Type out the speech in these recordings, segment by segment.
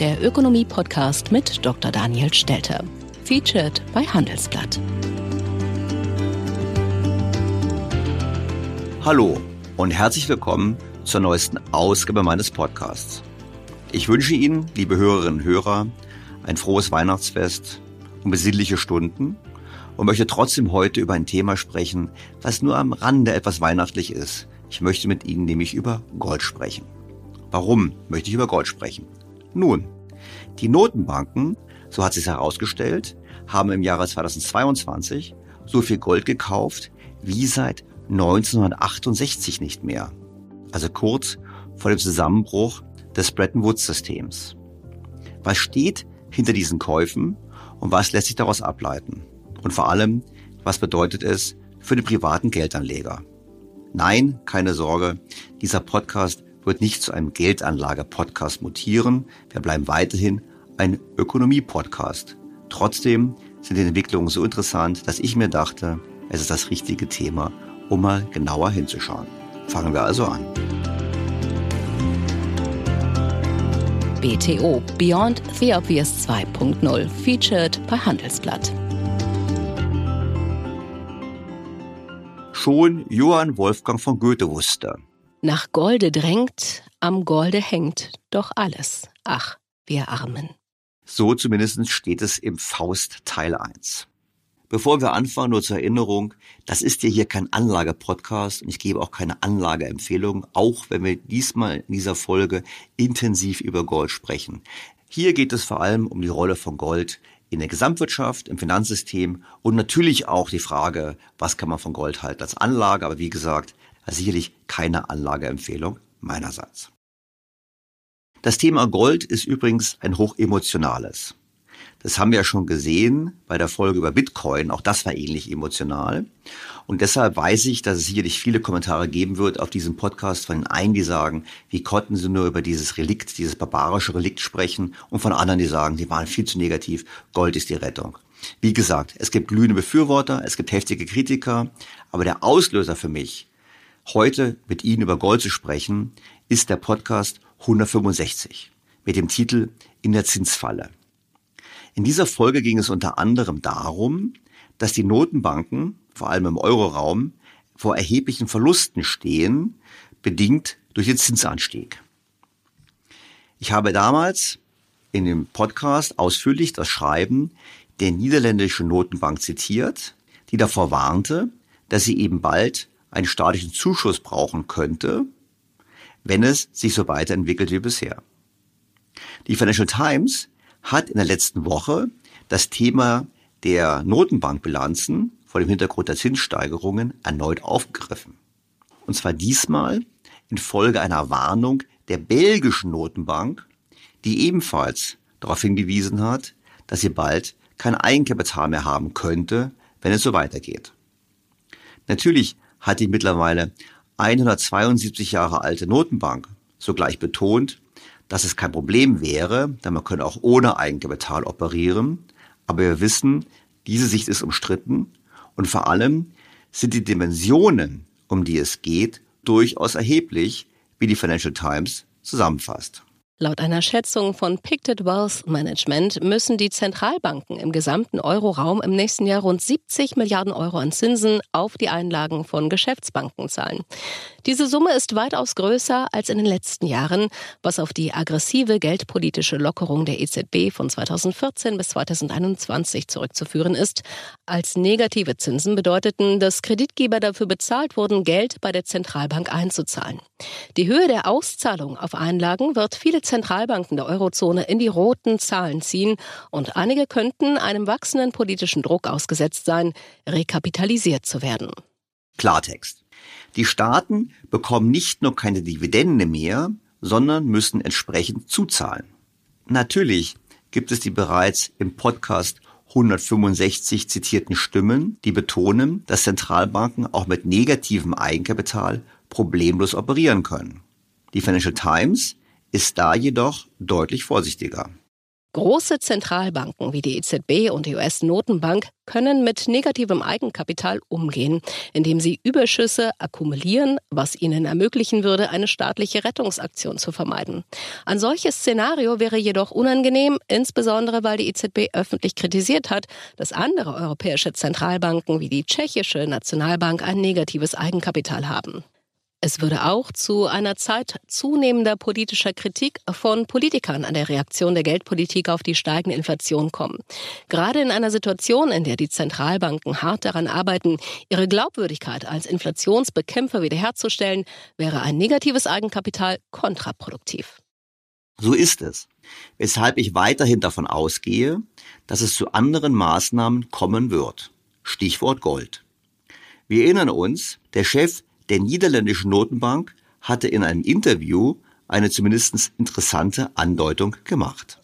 der Ökonomie-Podcast mit Dr. Daniel Stelter. Featured bei Handelsblatt. Hallo und herzlich willkommen zur neuesten Ausgabe meines Podcasts. Ich wünsche Ihnen, liebe Hörerinnen und Hörer, ein frohes Weihnachtsfest und besinnliche Stunden und möchte trotzdem heute über ein Thema sprechen, was nur am Rande etwas weihnachtlich ist, ich möchte mit Ihnen nämlich über Gold sprechen. Warum möchte ich über Gold sprechen? Nun, die Notenbanken, so hat sich herausgestellt, haben im Jahre 2022 so viel Gold gekauft wie seit 1968 nicht mehr. Also kurz vor dem Zusammenbruch des Bretton Woods-Systems. Was steht hinter diesen Käufen und was lässt sich daraus ableiten? Und vor allem, was bedeutet es für die privaten Geldanleger? Nein, keine Sorge, dieser Podcast wird nicht zu einem Geldanlage-Podcast mutieren. Wir bleiben weiterhin ein Ökonomie-Podcast. Trotzdem sind die Entwicklungen so interessant, dass ich mir dachte, es ist das richtige Thema, um mal genauer hinzuschauen. Fangen wir also an. BTO Beyond the Obvious 2.0 featured bei Handelsblatt. schon Johann Wolfgang von Goethe wusste. Nach Golde drängt, am Golde hängt doch alles. Ach, wir Armen. So zumindest steht es im Faust Teil 1. Bevor wir anfangen, nur zur Erinnerung, das ist ja hier kein Anlage-Podcast und ich gebe auch keine Anlageempfehlung, auch wenn wir diesmal in dieser Folge intensiv über Gold sprechen. Hier geht es vor allem um die Rolle von Gold in der Gesamtwirtschaft, im Finanzsystem und natürlich auch die Frage, was kann man von Gold halten als Anlage. Aber wie gesagt, sicherlich keine Anlageempfehlung meinerseits. Das Thema Gold ist übrigens ein hochemotionales. Das haben wir ja schon gesehen bei der Folge über Bitcoin. Auch das war ähnlich emotional. Und deshalb weiß ich, dass es sicherlich viele Kommentare geben wird auf diesem Podcast von den einen, die sagen, wie konnten sie nur über dieses Relikt, dieses barbarische Relikt sprechen und von anderen, die sagen, die waren viel zu negativ. Gold ist die Rettung. Wie gesagt, es gibt glühende Befürworter, es gibt heftige Kritiker, aber der Auslöser für mich, heute mit Ihnen über Gold zu sprechen, ist der Podcast 165 mit dem Titel In der Zinsfalle. In dieser Folge ging es unter anderem darum, dass die Notenbanken, vor allem im Euroraum, vor erheblichen Verlusten stehen, bedingt durch den Zinsanstieg. Ich habe damals in dem Podcast ausführlich das Schreiben der niederländischen Notenbank zitiert, die davor warnte, dass sie eben bald einen staatlichen Zuschuss brauchen könnte, wenn es sich so weiterentwickelt wie bisher. Die Financial Times hat in der letzten Woche das Thema der Notenbankbilanzen vor dem Hintergrund der Zinssteigerungen erneut aufgegriffen. Und zwar diesmal infolge einer Warnung der belgischen Notenbank, die ebenfalls darauf hingewiesen hat, dass sie bald kein Eigenkapital mehr haben könnte, wenn es so weitergeht. Natürlich hat die mittlerweile 172 Jahre alte Notenbank sogleich betont, dass es kein Problem wäre, denn man könne auch ohne Eigenkapital operieren. Aber wir wissen, diese Sicht ist umstritten und vor allem sind die Dimensionen, um die es geht, durchaus erheblich, wie die Financial Times zusammenfasst. Laut einer Schätzung von Pictet Wealth Management müssen die Zentralbanken im gesamten Euroraum im nächsten Jahr rund 70 Milliarden Euro an Zinsen auf die Einlagen von Geschäftsbanken zahlen. Diese Summe ist weitaus größer als in den letzten Jahren, was auf die aggressive geldpolitische Lockerung der EZB von 2014 bis 2021 zurückzuführen ist. Als negative Zinsen bedeuteten, dass Kreditgeber dafür bezahlt wurden, Geld bei der Zentralbank einzuzahlen. Die Höhe der Auszahlung auf Einlagen wird viele Zentralbanken der Eurozone in die roten Zahlen ziehen und einige könnten einem wachsenden politischen Druck ausgesetzt sein, rekapitalisiert zu werden. Klartext. Die Staaten bekommen nicht nur keine Dividende mehr, sondern müssen entsprechend zuzahlen. Natürlich gibt es die bereits im Podcast 165 zitierten Stimmen, die betonen, dass Zentralbanken auch mit negativem Eigenkapital problemlos operieren können. Die Financial Times ist da jedoch deutlich vorsichtiger. Große Zentralbanken wie die EZB und die US-Notenbank können mit negativem Eigenkapital umgehen, indem sie Überschüsse akkumulieren, was ihnen ermöglichen würde, eine staatliche Rettungsaktion zu vermeiden. Ein solches Szenario wäre jedoch unangenehm, insbesondere weil die EZB öffentlich kritisiert hat, dass andere europäische Zentralbanken wie die tschechische Nationalbank ein negatives Eigenkapital haben. Es würde auch zu einer Zeit zunehmender politischer Kritik von Politikern an der Reaktion der Geldpolitik auf die steigende Inflation kommen. Gerade in einer Situation, in der die Zentralbanken hart daran arbeiten, ihre Glaubwürdigkeit als Inflationsbekämpfer wiederherzustellen, wäre ein negatives Eigenkapital kontraproduktiv. So ist es. Weshalb ich weiterhin davon ausgehe, dass es zu anderen Maßnahmen kommen wird. Stichwort Gold. Wir erinnern uns, der Chef der niederländischen Notenbank hatte in einem Interview eine zumindest interessante Andeutung gemacht.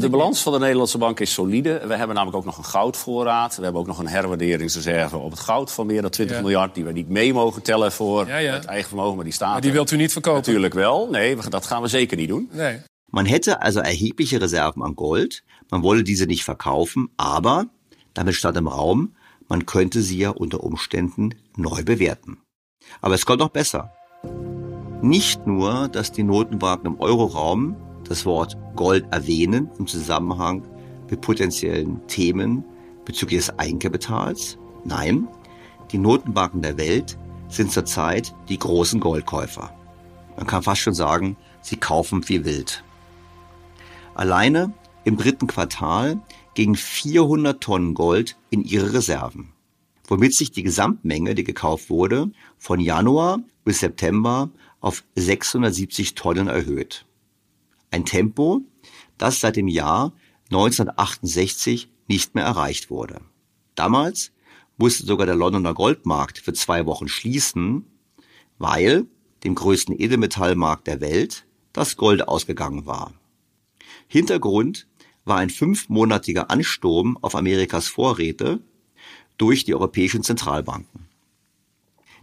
De balans van de Nederlandse bank is solide. We hebben namelijk ook nog een goudvoorraad. We hebben ook nog een herwaarderingsreserve op het goud van meer dan 20 ja. miljard... die we niet mee mogen tellen voor ja, ja. het eigen vermogen, maar die staat Maar die wilt u niet verkopen? Natuurlijk wel. Nee, dat gaan we zeker niet doen. Nee. Man hätte also erhebliche Reserven an Gold. Man wolle diese nicht verkaufen, aber damit stand im Raum, man könnte sie ja unter Umständen neu bewerten. Aber es kommt noch besser. Nicht nur, dass die Notenbanken im Euroraum das Wort Gold erwähnen im Zusammenhang mit potenziellen Themen bezüglich des Eigenkapitals. Nein, die Notenbanken der Welt sind zurzeit die großen Goldkäufer. Man kann fast schon sagen, sie kaufen wie wild. Alleine im dritten Quartal gingen 400 Tonnen Gold in ihre Reserven womit sich die Gesamtmenge, die gekauft wurde, von Januar bis September auf 670 Tonnen erhöht. Ein Tempo, das seit dem Jahr 1968 nicht mehr erreicht wurde. Damals musste sogar der Londoner Goldmarkt für zwei Wochen schließen, weil dem größten Edelmetallmarkt der Welt das Gold ausgegangen war. Hintergrund war ein fünfmonatiger Ansturm auf Amerikas Vorräte durch die europäischen Zentralbanken.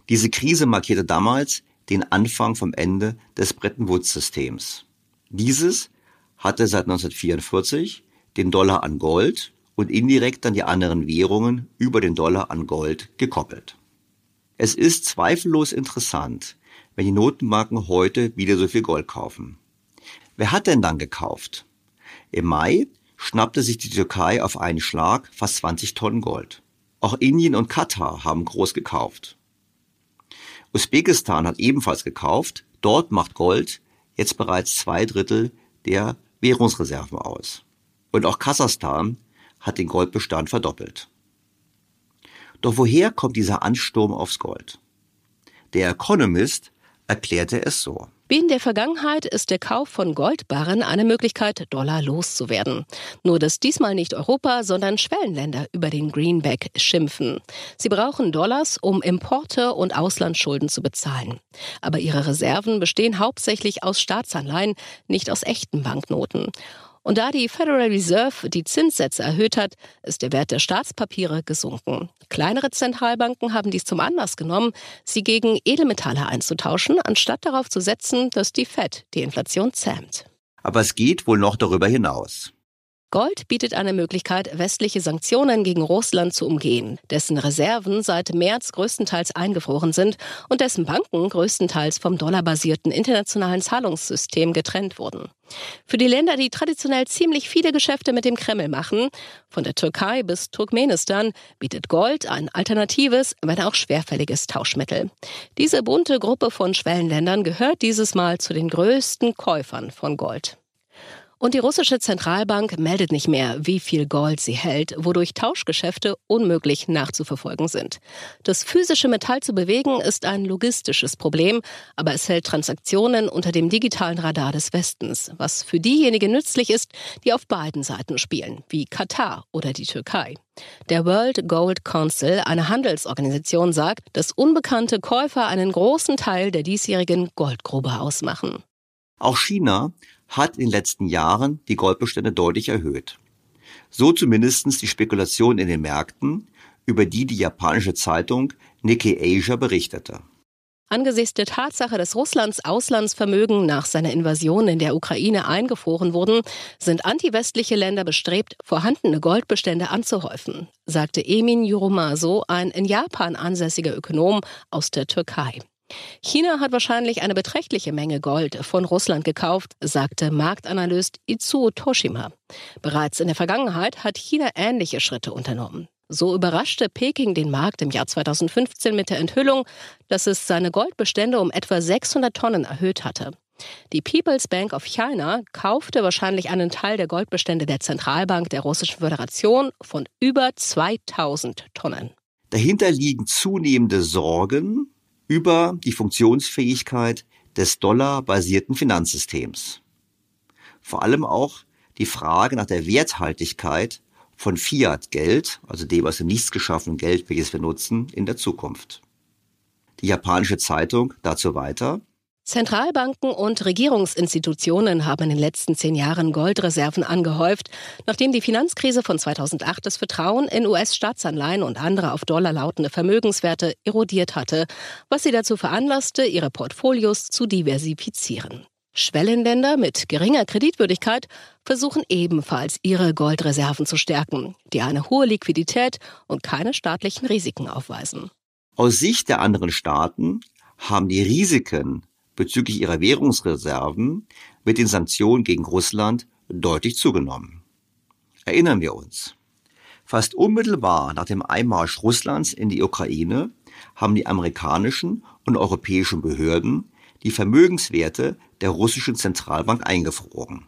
Diese Krise markierte damals den Anfang vom Ende des Bretton Woods-Systems. Dieses hatte seit 1944 den Dollar an Gold und indirekt dann die anderen Währungen über den Dollar an Gold gekoppelt. Es ist zweifellos interessant, wenn die Notenbanken heute wieder so viel Gold kaufen. Wer hat denn dann gekauft? Im Mai schnappte sich die Türkei auf einen Schlag fast 20 Tonnen Gold. Auch Indien und Katar haben groß gekauft. Usbekistan hat ebenfalls gekauft. Dort macht Gold jetzt bereits zwei Drittel der Währungsreserven aus. Und auch Kasachstan hat den Goldbestand verdoppelt. Doch woher kommt dieser Ansturm aufs Gold? Der Economist erklärte es so. Wie in der Vergangenheit ist der Kauf von Goldbarren eine Möglichkeit, Dollar loszuwerden. Nur dass diesmal nicht Europa, sondern Schwellenländer über den Greenback schimpfen. Sie brauchen Dollars, um Importe und Auslandsschulden zu bezahlen. Aber ihre Reserven bestehen hauptsächlich aus Staatsanleihen, nicht aus echten Banknoten. Und da die Federal Reserve die Zinssätze erhöht hat, ist der Wert der Staatspapiere gesunken. Kleinere Zentralbanken haben dies zum Anlass genommen, sie gegen Edelmetalle einzutauschen, anstatt darauf zu setzen, dass die Fed die Inflation zähmt. Aber es geht wohl noch darüber hinaus. Gold bietet eine Möglichkeit, westliche Sanktionen gegen Russland zu umgehen, dessen Reserven seit März größtenteils eingefroren sind und dessen Banken größtenteils vom dollarbasierten internationalen Zahlungssystem getrennt wurden. Für die Länder, die traditionell ziemlich viele Geschäfte mit dem Kreml machen, von der Türkei bis Turkmenistan, bietet Gold ein alternatives, wenn auch schwerfälliges Tauschmittel. Diese bunte Gruppe von Schwellenländern gehört dieses Mal zu den größten Käufern von Gold. Und die russische Zentralbank meldet nicht mehr, wie viel Gold sie hält, wodurch Tauschgeschäfte unmöglich nachzuverfolgen sind. Das physische Metall zu bewegen ist ein logistisches Problem, aber es hält Transaktionen unter dem digitalen Radar des Westens, was für diejenigen nützlich ist, die auf beiden Seiten spielen, wie Katar oder die Türkei. Der World Gold Council, eine Handelsorganisation, sagt, dass unbekannte Käufer einen großen Teil der diesjährigen Goldgrube ausmachen. Auch China hat in den letzten Jahren die Goldbestände deutlich erhöht. So zumindest die Spekulation in den Märkten, über die die japanische Zeitung Nikkei Asia berichtete. Angesichts der Tatsache, dass Russlands Auslandsvermögen nach seiner Invasion in der Ukraine eingefroren wurden, sind antiwestliche Länder bestrebt, vorhandene Goldbestände anzuhäufen, sagte Emin Yurumaso, ein in Japan ansässiger Ökonom aus der Türkei. China hat wahrscheinlich eine beträchtliche Menge Gold von Russland gekauft, sagte Marktanalyst Itsuo Toshima. Bereits in der Vergangenheit hat China ähnliche Schritte unternommen. So überraschte Peking den Markt im Jahr 2015 mit der Enthüllung, dass es seine Goldbestände um etwa 600 Tonnen erhöht hatte. Die People's Bank of China kaufte wahrscheinlich einen Teil der Goldbestände der Zentralbank der Russischen Föderation von über 2000 Tonnen. Dahinter liegen zunehmende Sorgen über die Funktionsfähigkeit des dollarbasierten Finanzsystems. Vor allem auch die Frage nach der Werthaltigkeit von Fiat-Geld, also dem aus dem Nichts geschaffenen Geld, welches wir nutzen, in der Zukunft. Die japanische Zeitung dazu weiter. Zentralbanken und Regierungsinstitutionen haben in den letzten zehn Jahren Goldreserven angehäuft, nachdem die Finanzkrise von 2008 das Vertrauen in US-Staatsanleihen und andere auf Dollar lautende Vermögenswerte erodiert hatte, was sie dazu veranlasste, ihre Portfolios zu diversifizieren. Schwellenländer mit geringer Kreditwürdigkeit versuchen ebenfalls ihre Goldreserven zu stärken, die eine hohe Liquidität und keine staatlichen Risiken aufweisen. Aus Sicht der anderen Staaten haben die Risiken bezüglich ihrer Währungsreserven mit den Sanktionen gegen Russland deutlich zugenommen. Erinnern wir uns. Fast unmittelbar nach dem Einmarsch Russlands in die Ukraine haben die amerikanischen und europäischen Behörden die Vermögenswerte der russischen Zentralbank eingefroren.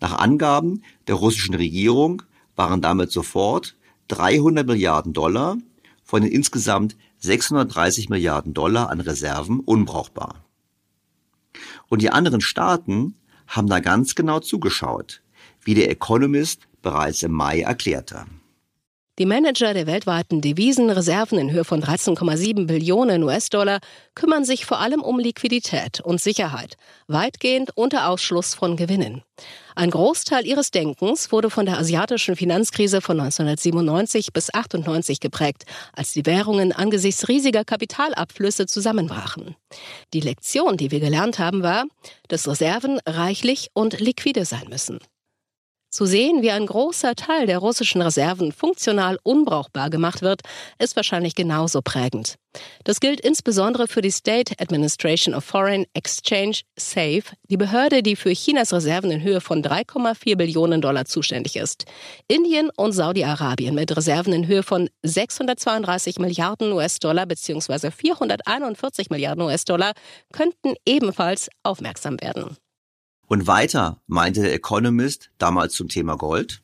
Nach Angaben der russischen Regierung waren damit sofort 300 Milliarden Dollar von den insgesamt 630 Milliarden Dollar an Reserven unbrauchbar. Und die anderen Staaten haben da ganz genau zugeschaut, wie der Economist bereits im Mai erklärte. Die Manager der weltweiten Devisenreserven in Höhe von 13,7 Billionen US-Dollar kümmern sich vor allem um Liquidität und Sicherheit, weitgehend unter Ausschluss von Gewinnen. Ein Großteil ihres Denkens wurde von der asiatischen Finanzkrise von 1997 bis 98 geprägt, als die Währungen angesichts riesiger Kapitalabflüsse zusammenbrachen. Die Lektion, die wir gelernt haben, war, dass Reserven reichlich und liquide sein müssen. Zu sehen, wie ein großer Teil der russischen Reserven funktional unbrauchbar gemacht wird, ist wahrscheinlich genauso prägend. Das gilt insbesondere für die State Administration of Foreign Exchange, SAFE, die Behörde, die für Chinas Reserven in Höhe von 3,4 Billionen Dollar zuständig ist. Indien und Saudi-Arabien mit Reserven in Höhe von 632 Milliarden US-Dollar bzw. 441 Milliarden US-Dollar könnten ebenfalls aufmerksam werden. Und weiter meinte der Economist damals zum Thema Gold.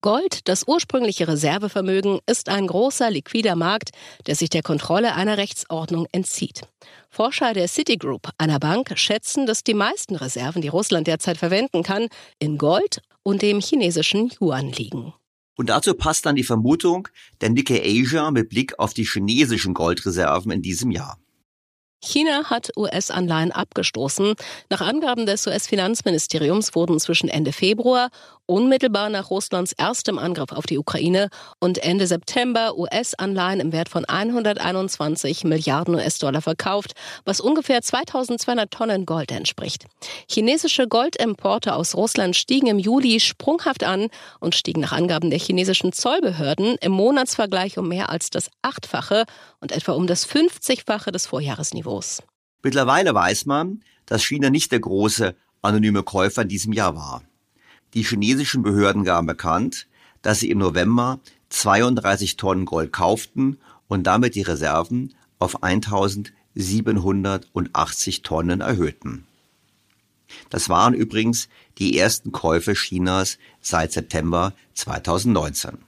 Gold, das ursprüngliche Reservevermögen, ist ein großer liquider Markt, der sich der Kontrolle einer Rechtsordnung entzieht. Forscher der Citigroup, einer Bank, schätzen, dass die meisten Reserven, die Russland derzeit verwenden kann, in Gold und dem chinesischen Yuan liegen. Und dazu passt dann die Vermutung der Nikkei Asia mit Blick auf die chinesischen Goldreserven in diesem Jahr. China hat US-Anleihen abgestoßen. Nach Angaben des US-Finanzministeriums wurden zwischen Ende Februar, unmittelbar nach Russlands erstem Angriff auf die Ukraine, und Ende September US-Anleihen im Wert von 121 Milliarden US-Dollar verkauft, was ungefähr 2200 Tonnen Gold entspricht. Chinesische Goldimporte aus Russland stiegen im Juli sprunghaft an und stiegen nach Angaben der chinesischen Zollbehörden im Monatsvergleich um mehr als das Achtfache und etwa um das 50-fache des Vorjahresniveaus. Mittlerweile weiß man, dass China nicht der große anonyme Käufer in diesem Jahr war. Die chinesischen Behörden gaben bekannt, dass sie im November 32 Tonnen Gold kauften und damit die Reserven auf 1780 Tonnen erhöhten. Das waren übrigens die ersten Käufe Chinas seit September 2019.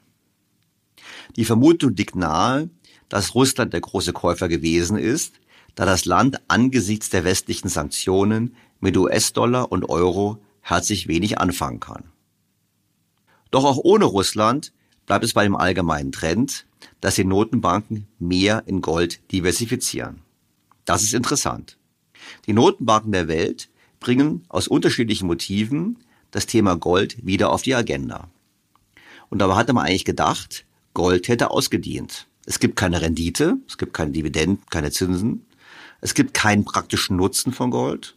Die Vermutung liegt nahe, dass Russland der große Käufer gewesen ist, da das Land angesichts der westlichen Sanktionen mit US-Dollar und Euro herzlich wenig anfangen kann. Doch auch ohne Russland bleibt es bei dem allgemeinen Trend, dass die Notenbanken mehr in Gold diversifizieren. Das ist interessant. Die Notenbanken der Welt bringen aus unterschiedlichen Motiven das Thema Gold wieder auf die Agenda. Und dabei hatte man eigentlich gedacht, Gold hätte ausgedient. Es gibt keine Rendite, es gibt keine Dividenden, keine Zinsen. Es gibt keinen praktischen Nutzen von Gold.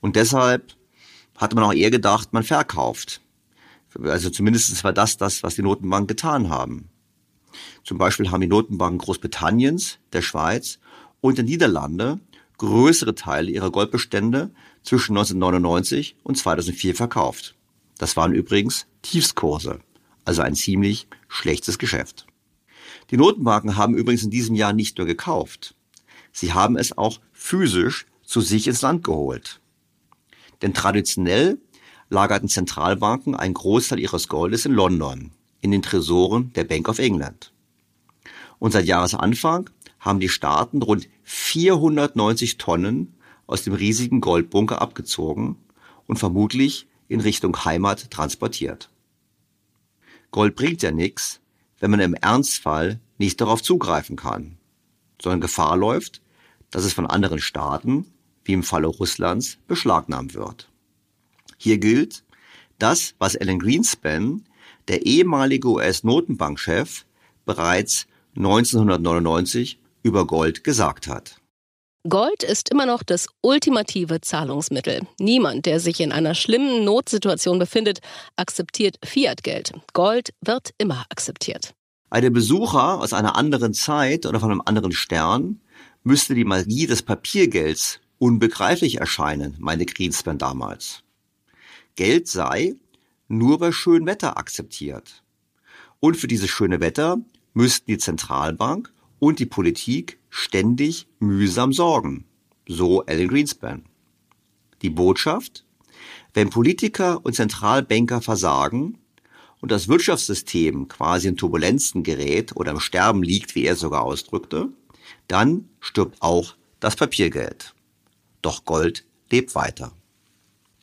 Und deshalb hatte man auch eher gedacht, man verkauft. Also zumindest war das das, was die Notenbanken getan haben. Zum Beispiel haben die Notenbanken Großbritanniens, der Schweiz und der Niederlande größere Teile ihrer Goldbestände zwischen 1999 und 2004 verkauft. Das waren übrigens Tiefskurse, also ein ziemlich schlechtes Geschäft. Die Notenbanken haben übrigens in diesem Jahr nicht nur gekauft. Sie haben es auch physisch zu sich ins Land geholt. Denn traditionell lagerten Zentralbanken einen Großteil ihres Goldes in London, in den Tresoren der Bank of England. Und seit Jahresanfang haben die Staaten rund 490 Tonnen aus dem riesigen Goldbunker abgezogen und vermutlich in Richtung Heimat transportiert. Gold bringt ja nichts, wenn man im Ernstfall nicht darauf zugreifen kann sondern Gefahr läuft, dass es von anderen Staaten, wie im Falle Russlands, beschlagnahmt wird. Hier gilt, das, was Alan Greenspan, der ehemalige US-Notenbankchef, bereits 1999 über Gold gesagt hat. Gold ist immer noch das ultimative Zahlungsmittel. Niemand, der sich in einer schlimmen Notsituation befindet, akzeptiert Fiat-Geld. Gold wird immer akzeptiert. Einem Besucher aus einer anderen Zeit oder von einem anderen Stern müsste die Magie des Papiergelds unbegreiflich erscheinen, meinte Greenspan damals. Geld sei nur bei schönem Wetter akzeptiert. Und für dieses schöne Wetter müssten die Zentralbank und die Politik ständig mühsam sorgen. So Alan Greenspan. Die Botschaft? Wenn Politiker und Zentralbanker versagen, und das Wirtschaftssystem quasi in Turbulenzen gerät oder im Sterben liegt, wie er sogar ausdrückte, dann stirbt auch das Papiergeld. Doch Gold lebt weiter.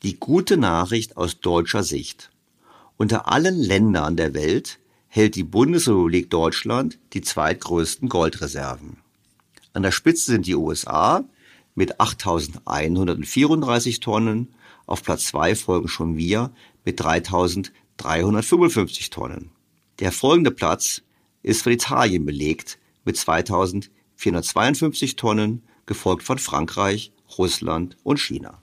Die gute Nachricht aus deutscher Sicht. Unter allen Ländern der Welt hält die Bundesrepublik Deutschland die zweitgrößten Goldreserven. An der Spitze sind die USA mit 8.134 Tonnen, auf Platz zwei folgen schon wir mit 3.355 Tonnen. Der folgende Platz ist von Italien belegt mit 2.452 Tonnen, gefolgt von Frankreich, Russland und China.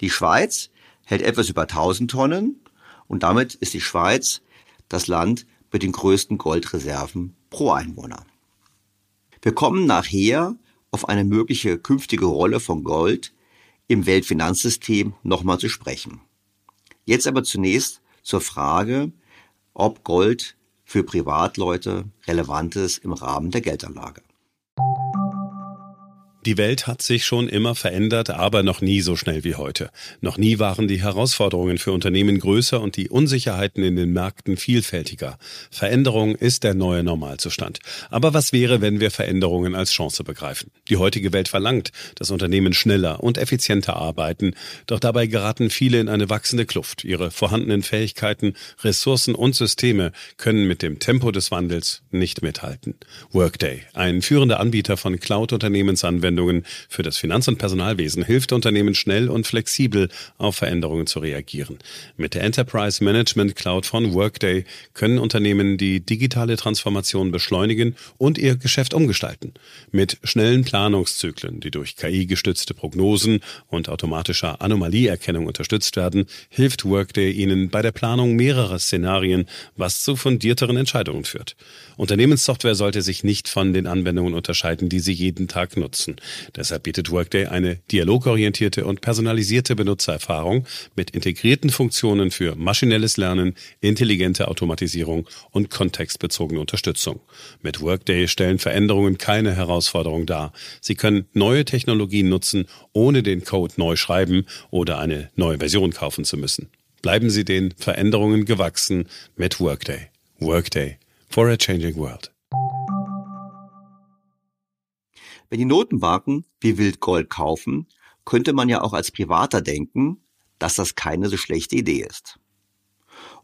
Die Schweiz hält etwas über 1000 Tonnen und damit ist die Schweiz das Land mit den größten Goldreserven pro Einwohner. Wir kommen nachher auf eine mögliche künftige Rolle von Gold im Weltfinanzsystem nochmal zu sprechen. Jetzt aber zunächst zur Frage, ob Gold für Privatleute relevant ist im Rahmen der Geldanlage. Die Welt hat sich schon immer verändert, aber noch nie so schnell wie heute. Noch nie waren die Herausforderungen für Unternehmen größer und die Unsicherheiten in den Märkten vielfältiger. Veränderung ist der neue Normalzustand. Aber was wäre, wenn wir Veränderungen als Chance begreifen? Die heutige Welt verlangt, dass Unternehmen schneller und effizienter arbeiten, doch dabei geraten viele in eine wachsende Kluft. Ihre vorhandenen Fähigkeiten, Ressourcen und Systeme können mit dem Tempo des Wandels nicht mithalten. Workday, ein führender Anbieter von Cloud-Unternehmensanwendungen, Anwendungen für das Finanz- und Personalwesen hilft Unternehmen schnell und flexibel auf Veränderungen zu reagieren. Mit der Enterprise Management Cloud von Workday können Unternehmen die digitale Transformation beschleunigen und ihr Geschäft umgestalten. Mit schnellen Planungszyklen, die durch KI-gestützte Prognosen und automatischer Anomalieerkennung unterstützt werden, hilft Workday ihnen bei der Planung mehrerer Szenarien, was zu fundierteren Entscheidungen führt. Unternehmenssoftware sollte sich nicht von den Anwendungen unterscheiden, die sie jeden Tag nutzen. Deshalb bietet Workday eine dialogorientierte und personalisierte Benutzererfahrung mit integrierten Funktionen für maschinelles Lernen, intelligente Automatisierung und kontextbezogene Unterstützung. Mit Workday stellen Veränderungen keine Herausforderung dar. Sie können neue Technologien nutzen, ohne den Code neu schreiben oder eine neue Version kaufen zu müssen. Bleiben Sie den Veränderungen gewachsen mit Workday. Workday for a changing world. Wenn die Notenbanken wie wild Gold kaufen, könnte man ja auch als Privater denken, dass das keine so schlechte Idee ist.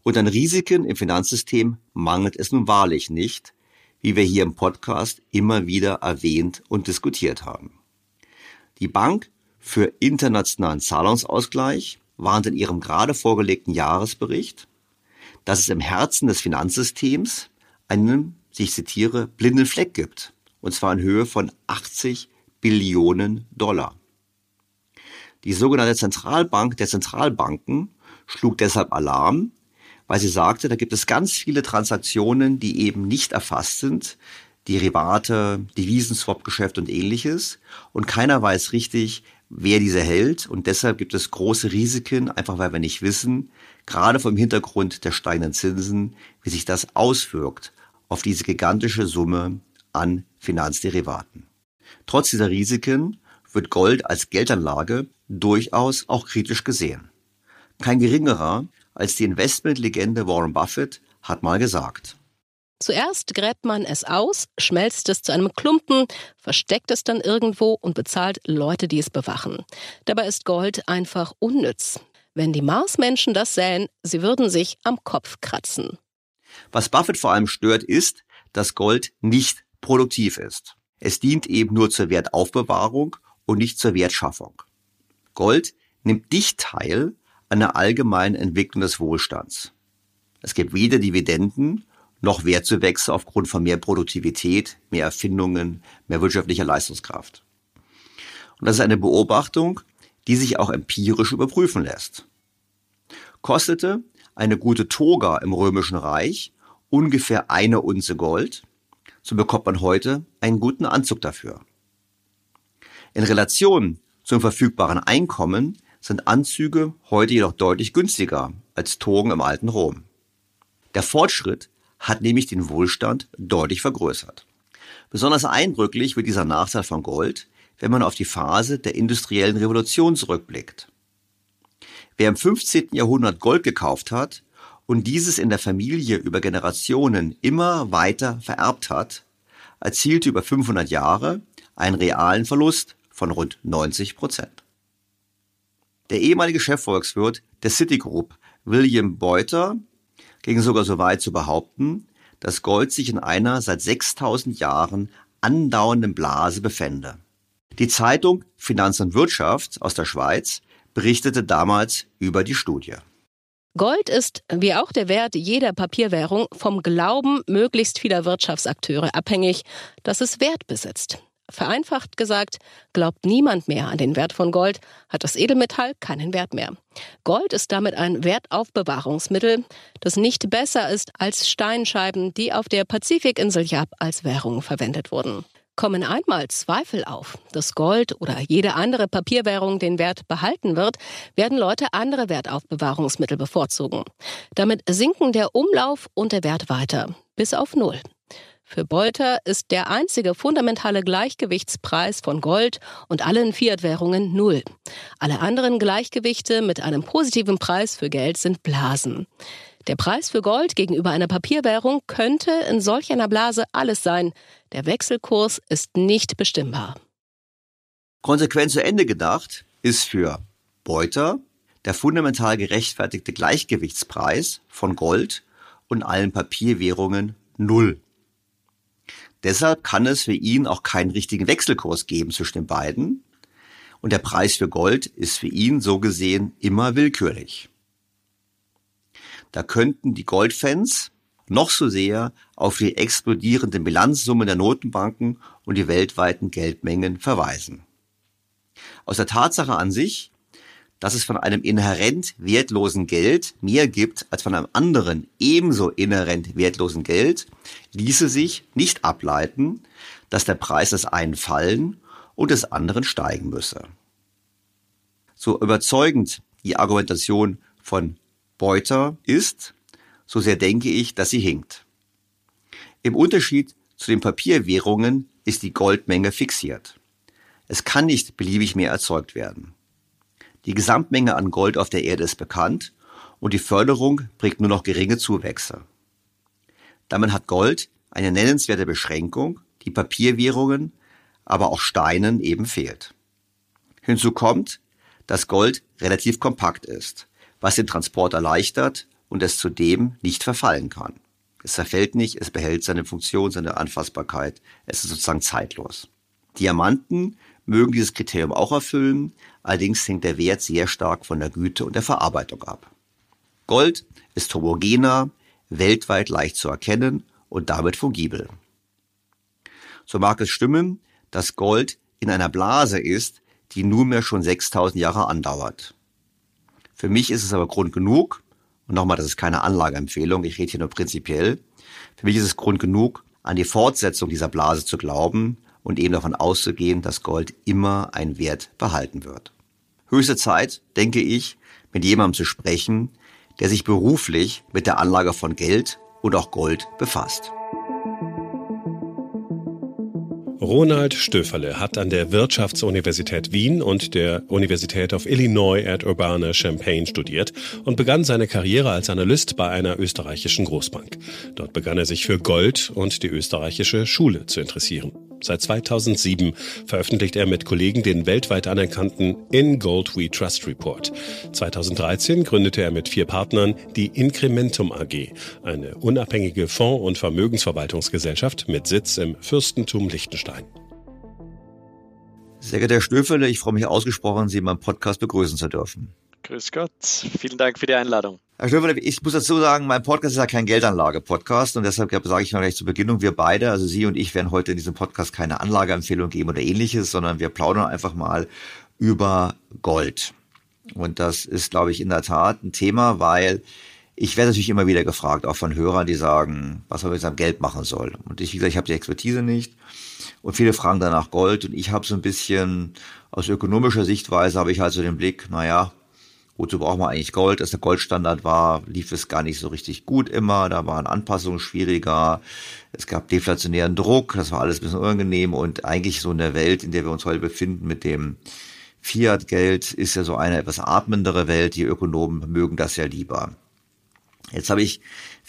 Und an Risiken im Finanzsystem mangelt es nun wahrlich nicht, wie wir hier im Podcast immer wieder erwähnt und diskutiert haben. Die Bank für internationalen Zahlungsausgleich warnt in ihrem gerade vorgelegten Jahresbericht, dass es im Herzen des Finanzsystems einen, ich zitiere, blinden Fleck gibt, und zwar in Höhe von 80 Billionen Dollar. Die sogenannte Zentralbank der Zentralbanken schlug deshalb Alarm, weil sie sagte, da gibt es ganz viele Transaktionen, die eben nicht erfasst sind, Derivate, Devisenswap-Geschäft und ähnliches. Und keiner weiß richtig, wer diese hält. Und deshalb gibt es große Risiken, einfach weil wir nicht wissen, gerade vom Hintergrund der steigenden Zinsen, wie sich das auswirkt auf diese gigantische Summe an Finanzderivaten. Trotz dieser Risiken wird Gold als Geldanlage durchaus auch kritisch gesehen. Kein geringerer als die Investmentlegende Warren Buffett hat mal gesagt. Zuerst gräbt man es aus, schmelzt es zu einem Klumpen, versteckt es dann irgendwo und bezahlt Leute, die es bewachen. Dabei ist Gold einfach unnütz. Wenn die Marsmenschen das sähen, sie würden sich am Kopf kratzen. Was Buffett vor allem stört, ist, dass Gold nicht produktiv ist. Es dient eben nur zur Wertaufbewahrung und nicht zur Wertschaffung. Gold nimmt nicht teil an der allgemeinen Entwicklung des Wohlstands. Es gibt weder Dividenden noch Wertzuwächse aufgrund von mehr Produktivität, mehr Erfindungen, mehr wirtschaftlicher Leistungskraft. Und das ist eine Beobachtung, die sich auch empirisch überprüfen lässt. Kostete eine gute Toga im Römischen Reich ungefähr eine Unze Gold, so bekommt man heute einen guten Anzug dafür. In Relation zum verfügbaren Einkommen sind Anzüge heute jedoch deutlich günstiger als Togen im alten Rom. Der Fortschritt hat nämlich den Wohlstand deutlich vergrößert. Besonders eindrücklich wird dieser Nachteil von Gold, wenn man auf die Phase der industriellen Revolution zurückblickt. Wer im 15. Jahrhundert Gold gekauft hat, und dieses in der Familie über Generationen immer weiter vererbt hat, erzielte über 500 Jahre einen realen Verlust von rund 90 Prozent. Der ehemalige Chefvolkswirt der Citigroup, William Beuter, ging sogar so weit zu behaupten, dass Gold sich in einer seit 6000 Jahren andauernden Blase befände. Die Zeitung Finanz und Wirtschaft aus der Schweiz berichtete damals über die Studie. Gold ist, wie auch der Wert jeder Papierwährung, vom Glauben möglichst vieler Wirtschaftsakteure abhängig, dass es Wert besitzt. Vereinfacht gesagt, glaubt niemand mehr an den Wert von Gold, hat das Edelmetall keinen Wert mehr. Gold ist damit ein Wertaufbewahrungsmittel, das nicht besser ist als Steinscheiben, die auf der Pazifikinsel Yap als Währung verwendet wurden. Kommen einmal Zweifel auf, dass Gold oder jede andere Papierwährung den Wert behalten wird, werden Leute andere Wertaufbewahrungsmittel bevorzugen. Damit sinken der Umlauf und der Wert weiter, bis auf Null. Für Beuter ist der einzige fundamentale Gleichgewichtspreis von Gold und allen Fiat-Währungen Null. Alle anderen Gleichgewichte mit einem positiven Preis für Geld sind Blasen. Der Preis für Gold gegenüber einer Papierwährung könnte in solch einer Blase alles sein. Der Wechselkurs ist nicht bestimmbar. Konsequent zu Ende gedacht ist für Beuter der fundamental gerechtfertigte Gleichgewichtspreis von Gold und allen Papierwährungen null. Deshalb kann es für ihn auch keinen richtigen Wechselkurs geben zwischen den beiden. Und der Preis für Gold ist für ihn so gesehen immer willkürlich. Da könnten die Goldfans noch so sehr auf die explodierende Bilanzsumme der Notenbanken und die weltweiten Geldmengen verweisen. Aus der Tatsache an sich, dass es von einem inhärent wertlosen Geld mehr gibt als von einem anderen ebenso inhärent wertlosen Geld, ließe sich nicht ableiten, dass der Preis des einen fallen und des anderen steigen müsse. So überzeugend die Argumentation von Beuter ist, so sehr denke ich, dass sie hinkt. Im Unterschied zu den Papierwährungen ist die Goldmenge fixiert. Es kann nicht beliebig mehr erzeugt werden. Die Gesamtmenge an Gold auf der Erde ist bekannt und die Förderung bringt nur noch geringe Zuwächse. Damit hat Gold eine nennenswerte Beschränkung, die Papierwährungen, aber auch Steinen eben fehlt. Hinzu kommt, dass Gold relativ kompakt ist was den Transport erleichtert und es zudem nicht verfallen kann. Es zerfällt nicht, es behält seine Funktion, seine Anfassbarkeit, es ist sozusagen zeitlos. Diamanten mögen dieses Kriterium auch erfüllen, allerdings hängt der Wert sehr stark von der Güte und der Verarbeitung ab. Gold ist homogener, weltweit leicht zu erkennen und damit fungibel. So mag es stimmen, dass Gold in einer Blase ist, die nunmehr schon 6000 Jahre andauert. Für mich ist es aber Grund genug, und nochmal, das ist keine Anlageempfehlung, ich rede hier nur prinzipiell, für mich ist es Grund genug, an die Fortsetzung dieser Blase zu glauben und eben davon auszugehen, dass Gold immer einen Wert behalten wird. Höchste Zeit, denke ich, mit jemandem zu sprechen, der sich beruflich mit der Anlage von Geld und auch Gold befasst. Ronald Stöferle hat an der Wirtschaftsuniversität Wien und der Universität of Illinois at Urbana-Champaign studiert und begann seine Karriere als Analyst bei einer österreichischen Großbank. Dort begann er sich für Gold und die österreichische Schule zu interessieren. Seit 2007 veröffentlicht er mit Kollegen den weltweit anerkannten In Gold We Trust Report. 2013 gründete er mit vier Partnern die Incrementum AG, eine unabhängige Fonds- und Vermögensverwaltungsgesellschaft mit Sitz im Fürstentum Liechtenstein. Sehr geehrter Herr Stöfele, ich freue mich ausgesprochen, Sie in meinem Podcast begrüßen zu dürfen. Grüß Gott, vielen Dank für die Einladung. Herr Stöfele, ich muss dazu sagen, mein Podcast ist ja kein Geldanlage-Podcast und deshalb sage ich noch gleich zu Beginn, wir beide, also Sie und ich, werden heute in diesem Podcast keine Anlageempfehlung geben oder ähnliches, sondern wir plaudern einfach mal über Gold. Und das ist, glaube ich, in der Tat ein Thema, weil ich werde natürlich immer wieder gefragt, auch von Hörern, die sagen, was man mit seinem Geld machen soll. Und ich, wie gesagt, ich habe die Expertise nicht. Und viele fragen danach Gold. Und ich habe so ein bisschen, aus ökonomischer Sichtweise habe ich halt so den Blick, naja, Wozu braucht man eigentlich Gold? Als der Goldstandard war, lief es gar nicht so richtig gut immer. Da waren Anpassungen schwieriger. Es gab deflationären Druck. Das war alles ein bisschen unangenehm. Und eigentlich so in der Welt, in der wir uns heute befinden, mit dem Fiat-Geld, ist ja so eine etwas atmendere Welt. Die Ökonomen mögen das ja lieber. Jetzt habe ich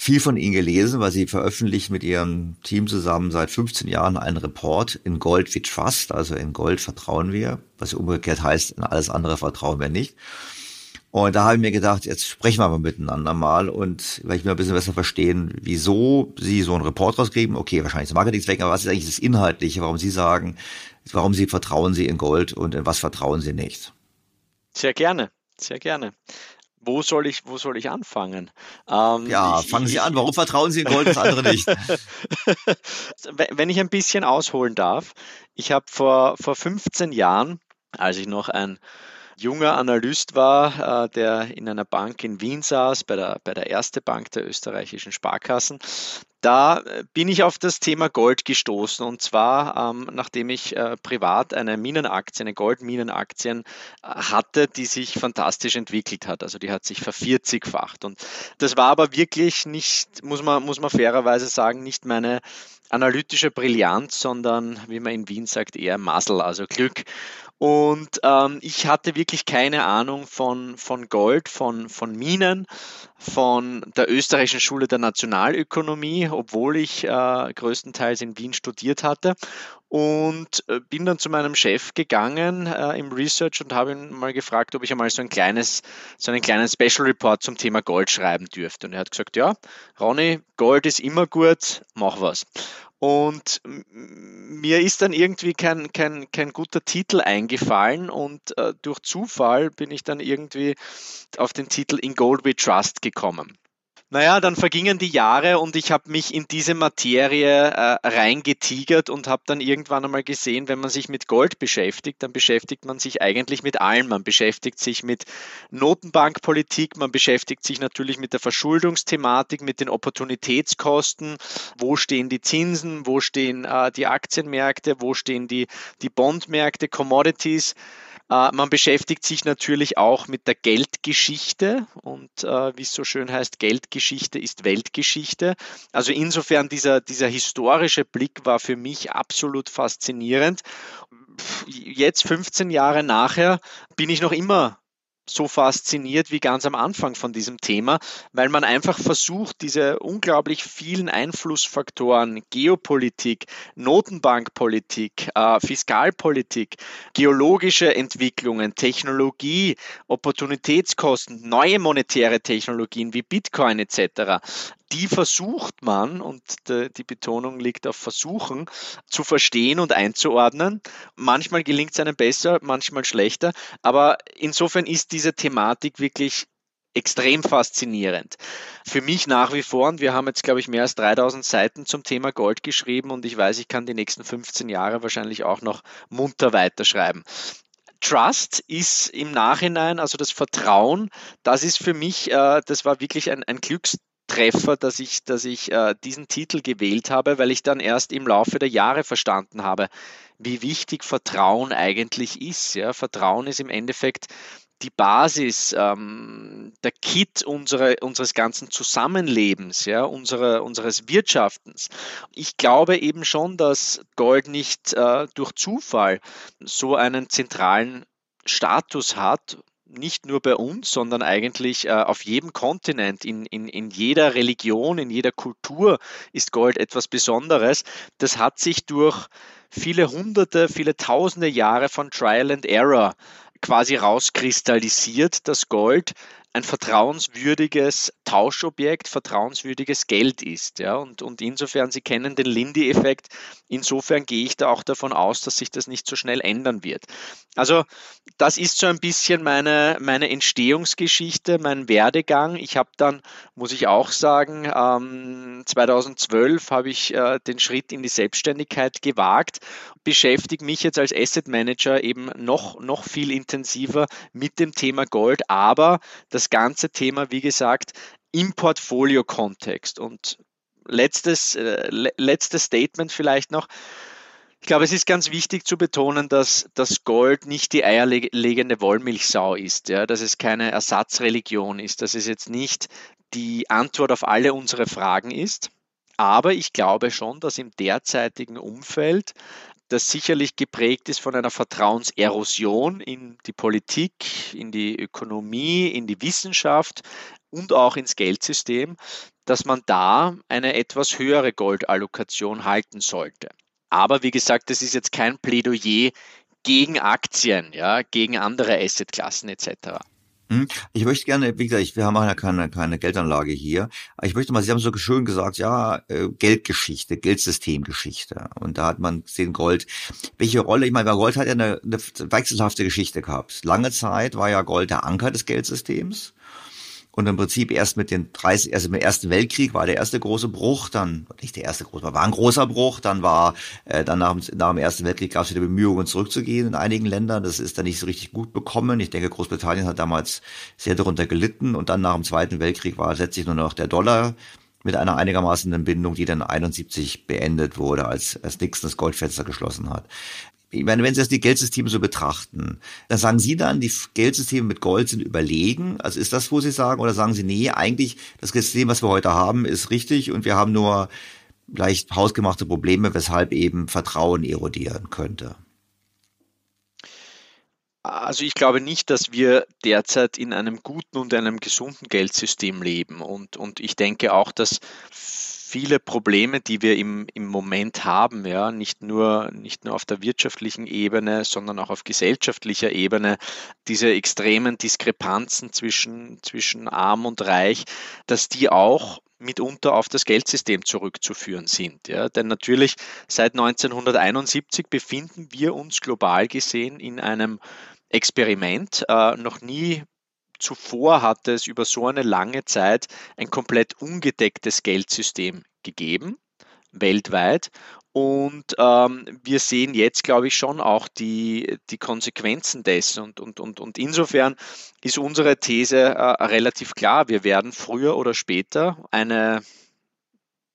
viel von Ihnen gelesen, weil Sie veröffentlichen mit Ihrem Team zusammen seit 15 Jahren einen Report in Gold we Trust, also in Gold vertrauen wir, was umgekehrt heißt, in alles andere vertrauen wir nicht. Und da habe ich mir gedacht, jetzt sprechen wir mal miteinander mal und weil ich mir ein bisschen besser verstehen, wieso Sie so einen Report rausgeben. Okay, wahrscheinlich ist Marketing-Zweck, aber was ist eigentlich das Inhaltliche, warum Sie sagen, warum Sie vertrauen Sie in Gold und in was vertrauen Sie nicht? Sehr gerne, sehr gerne. Wo soll ich, wo soll ich anfangen? Ähm, ja, fangen Sie an. Warum vertrauen Sie in Gold, das andere nicht? Wenn ich ein bisschen ausholen darf, ich habe vor, vor 15 Jahren, als ich noch ein junger Analyst war, äh, der in einer Bank in Wien saß, bei der, bei der Erste Bank der österreichischen Sparkassen. Da äh, bin ich auf das Thema Gold gestoßen und zwar ähm, nachdem ich äh, privat eine Minenaktie, eine Goldminenaktien hatte, die sich fantastisch entwickelt hat. Also die hat sich vervierzigfacht und das war aber wirklich nicht, muss man, muss man fairerweise sagen, nicht meine analytische Brillanz, sondern wie man in Wien sagt, eher Muscle, also Glück. Und ähm, ich hatte wirklich keine Ahnung von, von Gold, von, von Minen, von der österreichischen Schule der Nationalökonomie, obwohl ich äh, größtenteils in Wien studiert hatte. Und äh, bin dann zu meinem Chef gegangen äh, im Research und habe ihn mal gefragt, ob ich einmal so ein kleines, so einen kleinen Special Report zum Thema Gold schreiben dürfte. Und er hat gesagt, ja, Ronny, Gold ist immer gut, mach was. Und mir ist dann irgendwie kein, kein, kein guter Titel eingefallen und äh, durch Zufall bin ich dann irgendwie auf den Titel In Gold We Trust gekommen. Naja, dann vergingen die Jahre und ich habe mich in diese Materie äh, reingetigert und habe dann irgendwann einmal gesehen, wenn man sich mit Gold beschäftigt, dann beschäftigt man sich eigentlich mit allem. Man beschäftigt sich mit Notenbankpolitik, man beschäftigt sich natürlich mit der Verschuldungsthematik, mit den Opportunitätskosten, wo stehen die Zinsen, wo stehen äh, die Aktienmärkte, wo stehen die, die Bondmärkte, Commodities. Äh, man beschäftigt sich natürlich auch mit der Geldgeschichte und äh, wie es so schön heißt, Geldgeschichte ist Weltgeschichte. Also insofern dieser, dieser historische Blick war für mich absolut faszinierend. Jetzt 15 Jahre nachher bin ich noch immer so fasziniert wie ganz am Anfang von diesem Thema, weil man einfach versucht, diese unglaublich vielen Einflussfaktoren, Geopolitik, Notenbankpolitik, äh, Fiskalpolitik, geologische Entwicklungen, Technologie, Opportunitätskosten, neue monetäre Technologien wie Bitcoin etc., die versucht man, und die Betonung liegt auf Versuchen, zu verstehen und einzuordnen. Manchmal gelingt es einem besser, manchmal schlechter, aber insofern ist diese Thematik wirklich extrem faszinierend. Für mich nach wie vor, und wir haben jetzt, glaube ich, mehr als 3000 Seiten zum Thema Gold geschrieben und ich weiß, ich kann die nächsten 15 Jahre wahrscheinlich auch noch munter weiterschreiben. Trust ist im Nachhinein, also das Vertrauen, das ist für mich, äh, das war wirklich ein, ein Glücks Treffer, dass ich, dass ich äh, diesen Titel gewählt habe, weil ich dann erst im Laufe der Jahre verstanden habe, wie wichtig Vertrauen eigentlich ist. Ja? Vertrauen ist im Endeffekt die Basis, ähm, der Kit unsere, unseres ganzen Zusammenlebens, ja, unsere, unseres Wirtschaftens. Ich glaube eben schon, dass Gold nicht äh, durch Zufall so einen zentralen Status hat nicht nur bei uns, sondern eigentlich äh, auf jedem Kontinent, in, in, in jeder Religion, in jeder Kultur ist Gold etwas Besonderes. Das hat sich durch viele hunderte, viele tausende Jahre von Trial and Error quasi rauskristallisiert, dass Gold ein vertrauenswürdiges Tauschobjekt, vertrauenswürdiges Geld ist. Ja? Und, und insofern, Sie kennen den Lindy-Effekt, insofern gehe ich da auch davon aus, dass sich das nicht so schnell ändern wird. Also das ist so ein bisschen meine, meine Entstehungsgeschichte, mein Werdegang. Ich habe dann, muss ich auch sagen, ähm, 2012 habe ich äh, den Schritt in die Selbstständigkeit gewagt, beschäftige mich jetzt als Asset Manager eben noch, noch viel intensiver mit dem Thema Gold, aber das das ganze Thema, wie gesagt, im Portfolio-Kontext. Und letztes, äh, letztes Statement vielleicht noch. Ich glaube, es ist ganz wichtig zu betonen, dass das Gold nicht die eierlegende Wollmilchsau ist, ja, dass es keine Ersatzreligion ist, dass es jetzt nicht die Antwort auf alle unsere Fragen ist. Aber ich glaube schon, dass im derzeitigen Umfeld das sicherlich geprägt ist von einer Vertrauenserosion in die Politik, in die Ökonomie, in die Wissenschaft und auch ins Geldsystem, dass man da eine etwas höhere Goldallokation halten sollte. Aber wie gesagt, das ist jetzt kein Plädoyer gegen Aktien, ja, gegen andere Assetklassen etc. Hm? Ich möchte gerne, wie gesagt, wir haben ja keine, keine Geldanlage hier. Ich möchte mal, Sie haben so schön gesagt, ja, äh, Geldgeschichte, Geldsystemgeschichte. Und da hat man gesehen, Gold. Welche Rolle, ich meine, Gold hat ja eine, eine wechselhafte Geschichte gehabt. Lange Zeit war ja Gold der Anker des Geldsystems. Und im Prinzip erst mit den 30, also im Ersten Weltkrieg war der erste große Bruch, dann, nicht der erste große, war ein großer Bruch, dann war, äh, dann nach, nach dem Ersten Weltkrieg gab es wieder Bemühungen zurückzugehen in einigen Ländern. Das ist dann nicht so richtig gut bekommen. Ich denke, Großbritannien hat damals sehr darunter gelitten und dann nach dem Zweiten Weltkrieg war letztlich nur noch der Dollar mit einer einigermaßen Bindung, die dann 71 beendet wurde, als, als Nixon das Goldfenster geschlossen hat ich meine, wenn Sie das die Geldsysteme so betrachten, dann sagen Sie dann, die Geldsysteme mit Gold sind überlegen. Also ist das, wo Sie sagen, oder sagen Sie, nee, eigentlich das System, was wir heute haben, ist richtig und wir haben nur leicht hausgemachte Probleme, weshalb eben Vertrauen erodieren könnte? Also ich glaube nicht, dass wir derzeit in einem guten und einem gesunden Geldsystem leben. Und, und ich denke auch, dass viele Probleme, die wir im, im Moment haben, ja, nicht nur, nicht nur auf der wirtschaftlichen Ebene, sondern auch auf gesellschaftlicher Ebene, diese extremen Diskrepanzen zwischen, zwischen arm und reich, dass die auch mitunter auf das Geldsystem zurückzuführen sind. Ja. Denn natürlich seit 1971 befinden wir uns global gesehen in einem Experiment. Äh, noch nie zuvor hatte es über so eine lange Zeit ein komplett ungedecktes Geldsystem gegeben, weltweit. Und ähm, wir sehen jetzt, glaube ich, schon auch die, die Konsequenzen dessen. Und, und, und, und insofern ist unsere These äh, relativ klar. Wir werden früher oder später eine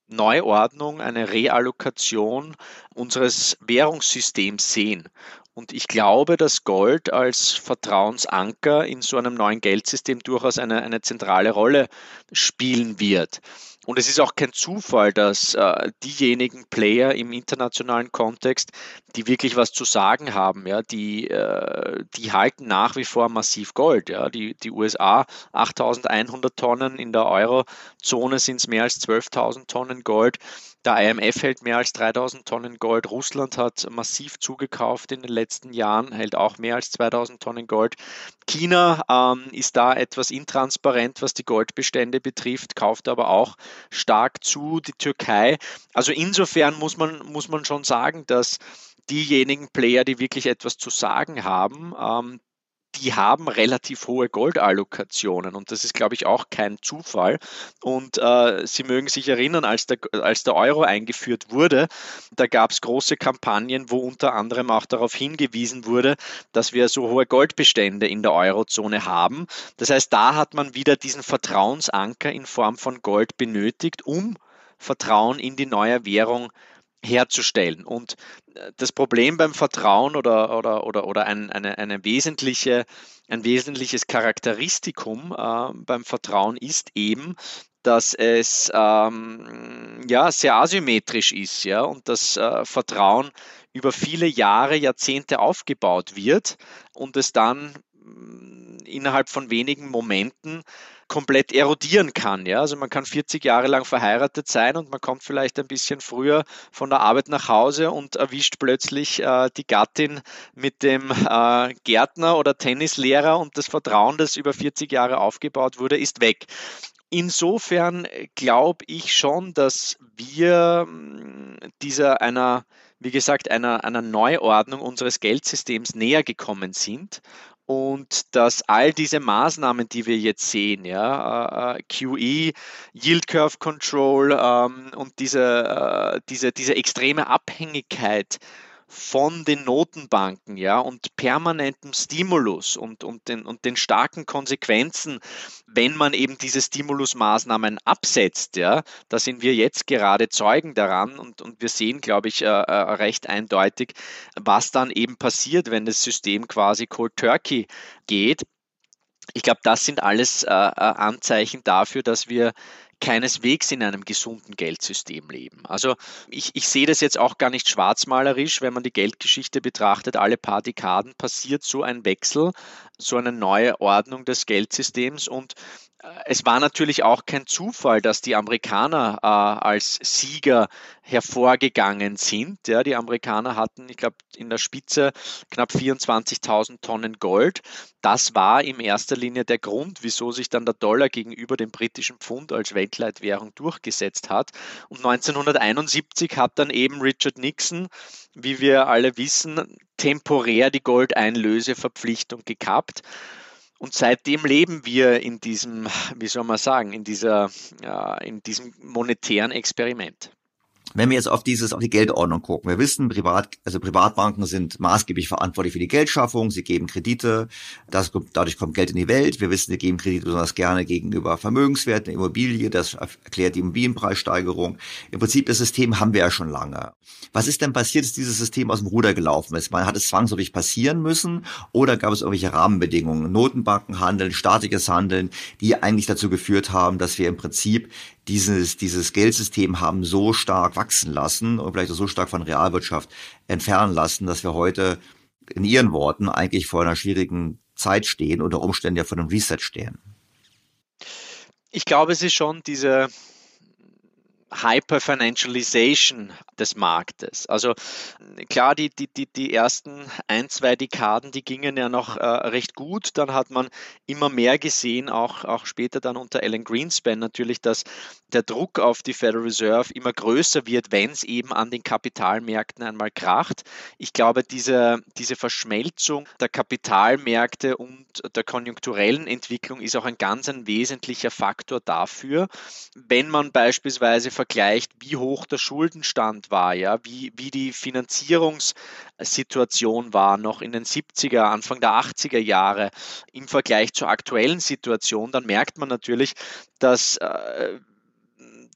Neuordnung, eine Reallokation unseres Währungssystems sehen. Und ich glaube, dass Gold als Vertrauensanker in so einem neuen Geldsystem durchaus eine, eine zentrale Rolle spielen wird. Und es ist auch kein Zufall, dass äh, diejenigen Player im internationalen Kontext, die wirklich was zu sagen haben, ja, die, äh, die halten nach wie vor massiv Gold. Ja. Die, die USA 8100 Tonnen, in der Eurozone sind es mehr als 12.000 Tonnen Gold. Der IMF hält mehr als 3000 Tonnen Gold. Russland hat massiv zugekauft in den letzten Jahren, hält auch mehr als 2000 Tonnen Gold. China ähm, ist da etwas intransparent, was die Goldbestände betrifft, kauft aber auch stark zu. Die Türkei. Also insofern muss man, muss man schon sagen, dass diejenigen Player, die wirklich etwas zu sagen haben, ähm, die haben relativ hohe Goldallokationen und das ist, glaube ich, auch kein Zufall. Und äh, Sie mögen sich erinnern, als der, als der Euro eingeführt wurde, da gab es große Kampagnen, wo unter anderem auch darauf hingewiesen wurde, dass wir so hohe Goldbestände in der Eurozone haben. Das heißt, da hat man wieder diesen Vertrauensanker in Form von Gold benötigt, um Vertrauen in die neue Währung herzustellen. Und äh, das Problem beim Vertrauen oder, oder, oder, oder ein, eine, eine wesentliche, ein wesentliches Charakteristikum äh, beim Vertrauen ist eben, dass es ähm, ja, sehr asymmetrisch ist ja, und das äh, Vertrauen über viele Jahre, Jahrzehnte aufgebaut wird und es dann mm, innerhalb von wenigen Momenten komplett erodieren kann. Ja? Also man kann 40 Jahre lang verheiratet sein und man kommt vielleicht ein bisschen früher von der Arbeit nach Hause und erwischt plötzlich äh, die Gattin mit dem äh, Gärtner oder Tennislehrer und das Vertrauen, das über 40 Jahre aufgebaut wurde, ist weg. Insofern glaube ich schon, dass wir hm, dieser einer wie gesagt, einer, einer Neuordnung unseres Geldsystems näher gekommen sind und dass all diese Maßnahmen, die wir jetzt sehen, ja, äh, äh QE, Yield Curve Control ähm, und diese, äh, diese, diese extreme Abhängigkeit von den Notenbanken, ja, und permanentem Stimulus und, und, den, und den starken Konsequenzen, wenn man eben diese Stimulusmaßnahmen absetzt, ja, da sind wir jetzt gerade Zeugen daran und, und wir sehen, glaube ich, äh, äh, recht eindeutig, was dann eben passiert, wenn das System quasi Cold Turkey geht. Ich glaube, das sind alles äh, äh Anzeichen dafür, dass wir keineswegs in einem gesunden Geldsystem leben. Also ich, ich sehe das jetzt auch gar nicht schwarzmalerisch, wenn man die Geldgeschichte betrachtet. Alle paar Dekaden passiert so ein Wechsel, so eine neue Ordnung des Geldsystems und es war natürlich auch kein Zufall, dass die Amerikaner äh, als Sieger hervorgegangen sind. Ja, die Amerikaner hatten, ich glaube, in der Spitze knapp 24.000 Tonnen Gold. Das war in erster Linie der Grund, wieso sich dann der Dollar gegenüber dem britischen Pfund als Weltleitwährung durchgesetzt hat. Und 1971 hat dann eben Richard Nixon, wie wir alle wissen, temporär die Goldeinlöseverpflichtung gekappt. Und seitdem leben wir in diesem, wie soll man sagen, in dieser, in diesem monetären Experiment. Wenn wir jetzt auf dieses, auf die Geldordnung gucken, wir wissen, Privat, also Privatbanken sind maßgeblich verantwortlich für die Geldschaffung, sie geben Kredite, das, dadurch kommt Geld in die Welt. Wir wissen, sie geben Kredite besonders gerne gegenüber Vermögenswerten, Immobilie, das erklärt die Immobilienpreissteigerung. Im Prinzip das System haben wir ja schon lange. Was ist denn passiert, dass dieses System aus dem Ruder gelaufen ist? Man hat es zwangsläufig passieren müssen oder gab es irgendwelche Rahmenbedingungen, Notenbankenhandeln, staatliches Handeln, die eigentlich dazu geführt haben, dass wir im Prinzip dieses, dieses Geldsystem haben so stark wachsen lassen und vielleicht auch so stark von Realwirtschaft entfernen lassen, dass wir heute in Ihren Worten eigentlich vor einer schwierigen Zeit stehen, unter Umständen ja vor einem Reset stehen. Ich glaube, es ist schon diese Hyperfinancialization des Marktes. Also klar, die, die, die, die ersten ein, zwei Dekaden, die gingen ja noch äh, recht gut. Dann hat man immer mehr gesehen, auch, auch später dann unter Alan Greenspan natürlich, dass der Druck auf die Federal Reserve immer größer wird, wenn es eben an den Kapitalmärkten einmal kracht. Ich glaube, diese, diese Verschmelzung der Kapitalmärkte und der konjunkturellen Entwicklung ist auch ein ganz ein wesentlicher Faktor dafür, wenn man beispielsweise vergleicht, wie hoch der Schuldenstand war, ja, wie, wie die Finanzierungssituation war noch in den 70er, Anfang der 80er Jahre. Im Vergleich zur aktuellen Situation, dann merkt man natürlich, dass äh,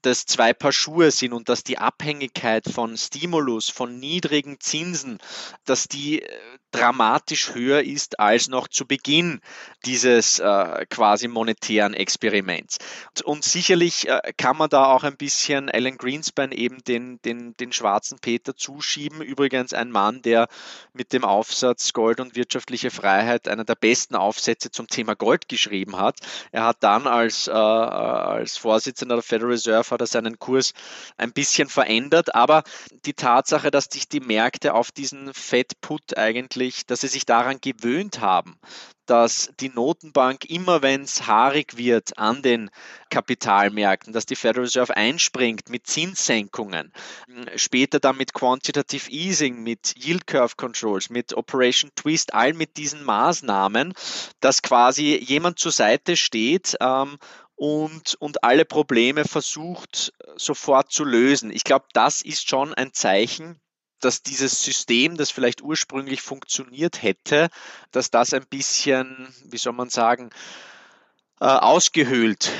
das zwei Paar Schuhe sind und dass die Abhängigkeit von Stimulus, von niedrigen Zinsen, dass die äh, dramatisch höher ist als noch zu Beginn dieses äh, quasi monetären Experiments. Und sicherlich äh, kann man da auch ein bisschen Alan Greenspan eben den, den, den schwarzen Peter zuschieben. Übrigens ein Mann, der mit dem Aufsatz Gold und wirtschaftliche Freiheit einer der besten Aufsätze zum Thema Gold geschrieben hat. Er hat dann als, äh, als Vorsitzender der Federal Reserve hat er seinen Kurs ein bisschen verändert, aber die Tatsache, dass sich die Märkte auf diesen Fed Put eigentlich dass sie sich daran gewöhnt haben, dass die Notenbank immer, wenn es haarig wird an den Kapitalmärkten, dass die Federal Reserve einspringt mit Zinssenkungen, später dann mit Quantitative Easing, mit Yield Curve Controls, mit Operation Twist, all mit diesen Maßnahmen, dass quasi jemand zur Seite steht ähm, und, und alle Probleme versucht sofort zu lösen. Ich glaube, das ist schon ein Zeichen, dass dieses System, das vielleicht ursprünglich funktioniert hätte, dass das ein bisschen, wie soll man sagen, äh, ausgehöhlt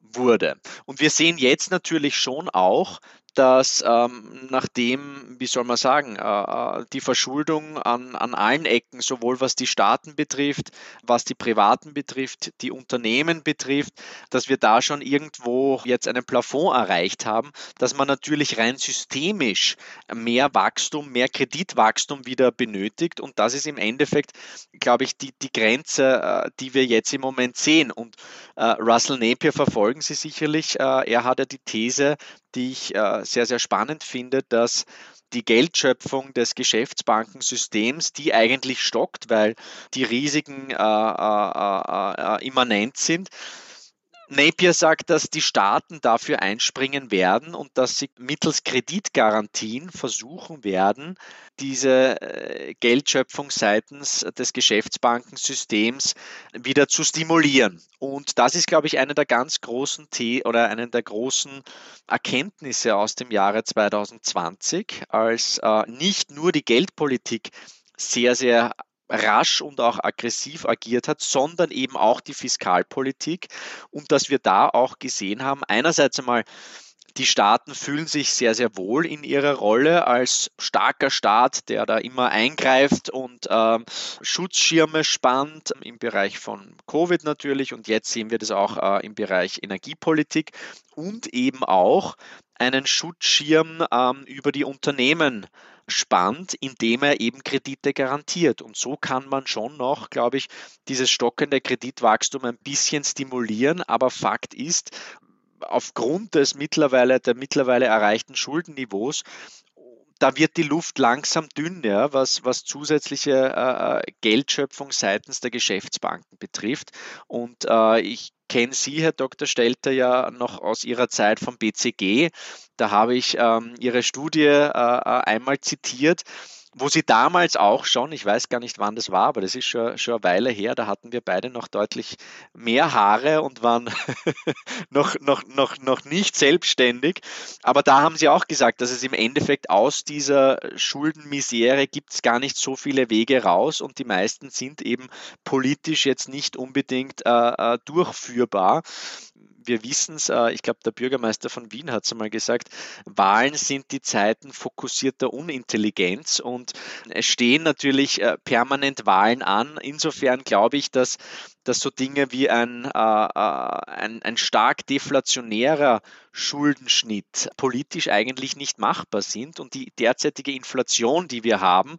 wurde. Und wir sehen jetzt natürlich schon auch, dass ähm, nachdem, wie soll man sagen, äh, äh, die Verschuldung an, an allen Ecken, sowohl was die Staaten betrifft, was die Privaten betrifft, die Unternehmen betrifft, dass wir da schon irgendwo jetzt einen Plafond erreicht haben, dass man natürlich rein systemisch mehr Wachstum, mehr Kreditwachstum wieder benötigt. Und das ist im Endeffekt, glaube ich, die, die Grenze, äh, die wir jetzt im Moment sehen. Und äh, Russell Napier verfolgen Sie sicherlich. Äh, er hat ja die These, die ich äh, sehr, sehr spannend finde, dass die Geldschöpfung des Geschäftsbankensystems, die eigentlich stockt, weil die Risiken äh, äh, äh, immanent sind, Napier sagt, dass die Staaten dafür einspringen werden und dass sie mittels Kreditgarantien versuchen werden, diese äh, Geldschöpfung seitens des Geschäftsbankensystems wieder zu stimulieren. Und das ist, glaube ich, eine der ganz großen The oder eine der großen Erkenntnisse aus dem Jahre 2020, als äh, nicht nur die Geldpolitik sehr, sehr rasch und auch aggressiv agiert hat, sondern eben auch die Fiskalpolitik. Und dass wir da auch gesehen haben, einerseits einmal Die Staaten fühlen sich sehr, sehr wohl in ihrer Rolle als starker Staat, der da immer eingreift und ähm, Schutzschirme spannt im Bereich von Covid natürlich. Und jetzt sehen wir das auch äh, im Bereich Energiepolitik und eben auch einen Schutzschirm ähm, über die Unternehmen spannt, indem er eben Kredite garantiert. Und so kann man schon noch, glaube ich, dieses stockende Kreditwachstum ein bisschen stimulieren. Aber Fakt ist, aufgrund des mittlerweile, der mittlerweile erreichten Schuldenniveaus da wird die Luft langsam dünn, ja, was, was zusätzliche äh, äh, Geldschöpfung seitens der Geschäftsbanken betrifft. Und äh, ich kenne Sie, Herr Dr. Stelter, ja noch aus Ihrer Zeit vom BCG. Da habe ich ähm, Ihre Studie äh, äh einmal zitiert wo sie damals auch schon, ich weiß gar nicht wann das war, aber das ist schon, schon eine Weile her, da hatten wir beide noch deutlich mehr Haare und waren noch, noch, noch, noch nicht selbstständig. Aber da haben sie auch gesagt, dass es im Endeffekt aus dieser Schuldenmisere gibt es gar nicht so viele Wege raus und die meisten sind eben politisch jetzt nicht unbedingt äh, äh durchführbar wir wissen es, äh, ich glaube, der Bürgermeister von Wien hat es einmal gesagt, Wahlen sind die Zeiten fokussierter Unintelligenz und es stehen natürlich äh, permanent Wahlen an. Insofern glaube ich, dass, dass so Dinge wie ein, äh, ein, ein stark deflationärer Schuldenschnitt politisch eigentlich nicht machbar sind. Und die derzeitige Inflation, die wir haben,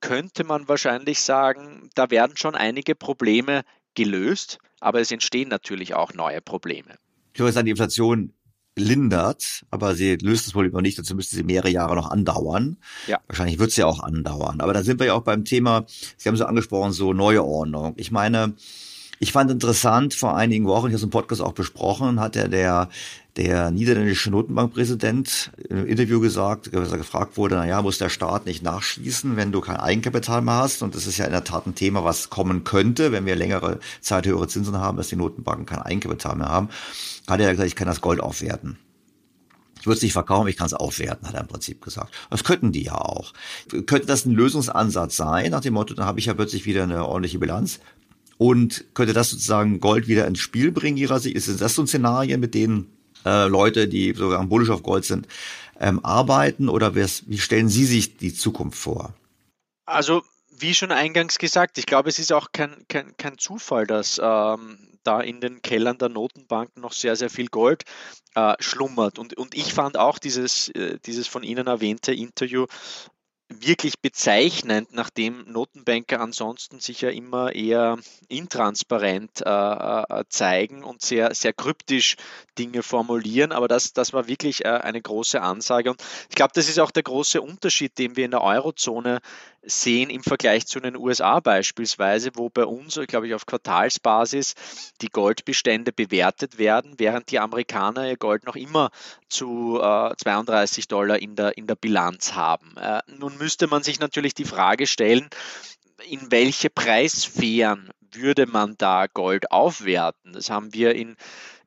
könnte man wahrscheinlich sagen, da werden schon einige Probleme gelöst, aber es entstehen natürlich auch neue Probleme. Ich würde sagen, die Inflation lindert, aber sie löst das Problem noch nicht, dazu müsste sie mehrere Jahre noch andauern. Ja. Wahrscheinlich wird sie auch andauern. Aber da sind wir ja auch beim Thema, Sie haben so angesprochen, so neue Ordnung. Ich meine, ich fand interessant, vor einigen Wochen, ich habe es im Podcast auch besprochen, hat ja der der niederländische Notenbankpräsident im Interview gesagt, dass er gefragt wurde, naja, muss der Staat nicht nachschießen, wenn du kein Eigenkapital mehr hast? Und das ist ja in der Tat ein Thema, was kommen könnte, wenn wir längere Zeit höhere Zinsen haben, dass die Notenbanken kein Eigenkapital mehr haben. Hat er gesagt, ich kann das Gold aufwerten. Ich würde es nicht verkaufen, ich kann es aufwerten, hat er im Prinzip gesagt. Das könnten die ja auch. Könnte das ein Lösungsansatz sein, nach dem Motto, dann habe ich ja plötzlich wieder eine ordentliche Bilanz? Und könnte das sozusagen Gold wieder ins Spiel bringen ihrer Sicht? Ist das so ein Szenario, mit denen äh, Leute, die sogar am bullish auf Gold sind, ähm, arbeiten oder wie stellen Sie sich die Zukunft vor? Also wie schon eingangs gesagt, ich glaube, es ist auch kein, kein, kein Zufall, dass ähm, da in den Kellern der Notenbanken noch sehr, sehr viel Gold äh, schlummert. Und, und ich fand auch dieses, äh, dieses von Ihnen erwähnte Interview wirklich bezeichnend, nachdem Notenbanker ansonsten sich ja immer eher intransparent äh, äh, zeigen und sehr, sehr kryptisch Dinge formulieren. Aber das, das war wirklich äh, eine große Ansage. Und ich glaube, das ist auch der große Unterschied, den wir in der Eurozone sehen im Vergleich zu den USA beispielsweise, wo bei uns, glaube ich, auf Quartalsbasis die Goldbestände bewertet werden, während die Amerikaner ihr Gold noch immer zu äh, 32 Dollar in der, in der Bilanz haben. Äh, müsste man sich natürlich die Frage stellen, in welche Preissphären würde man da Gold aufwerten? Das haben wir in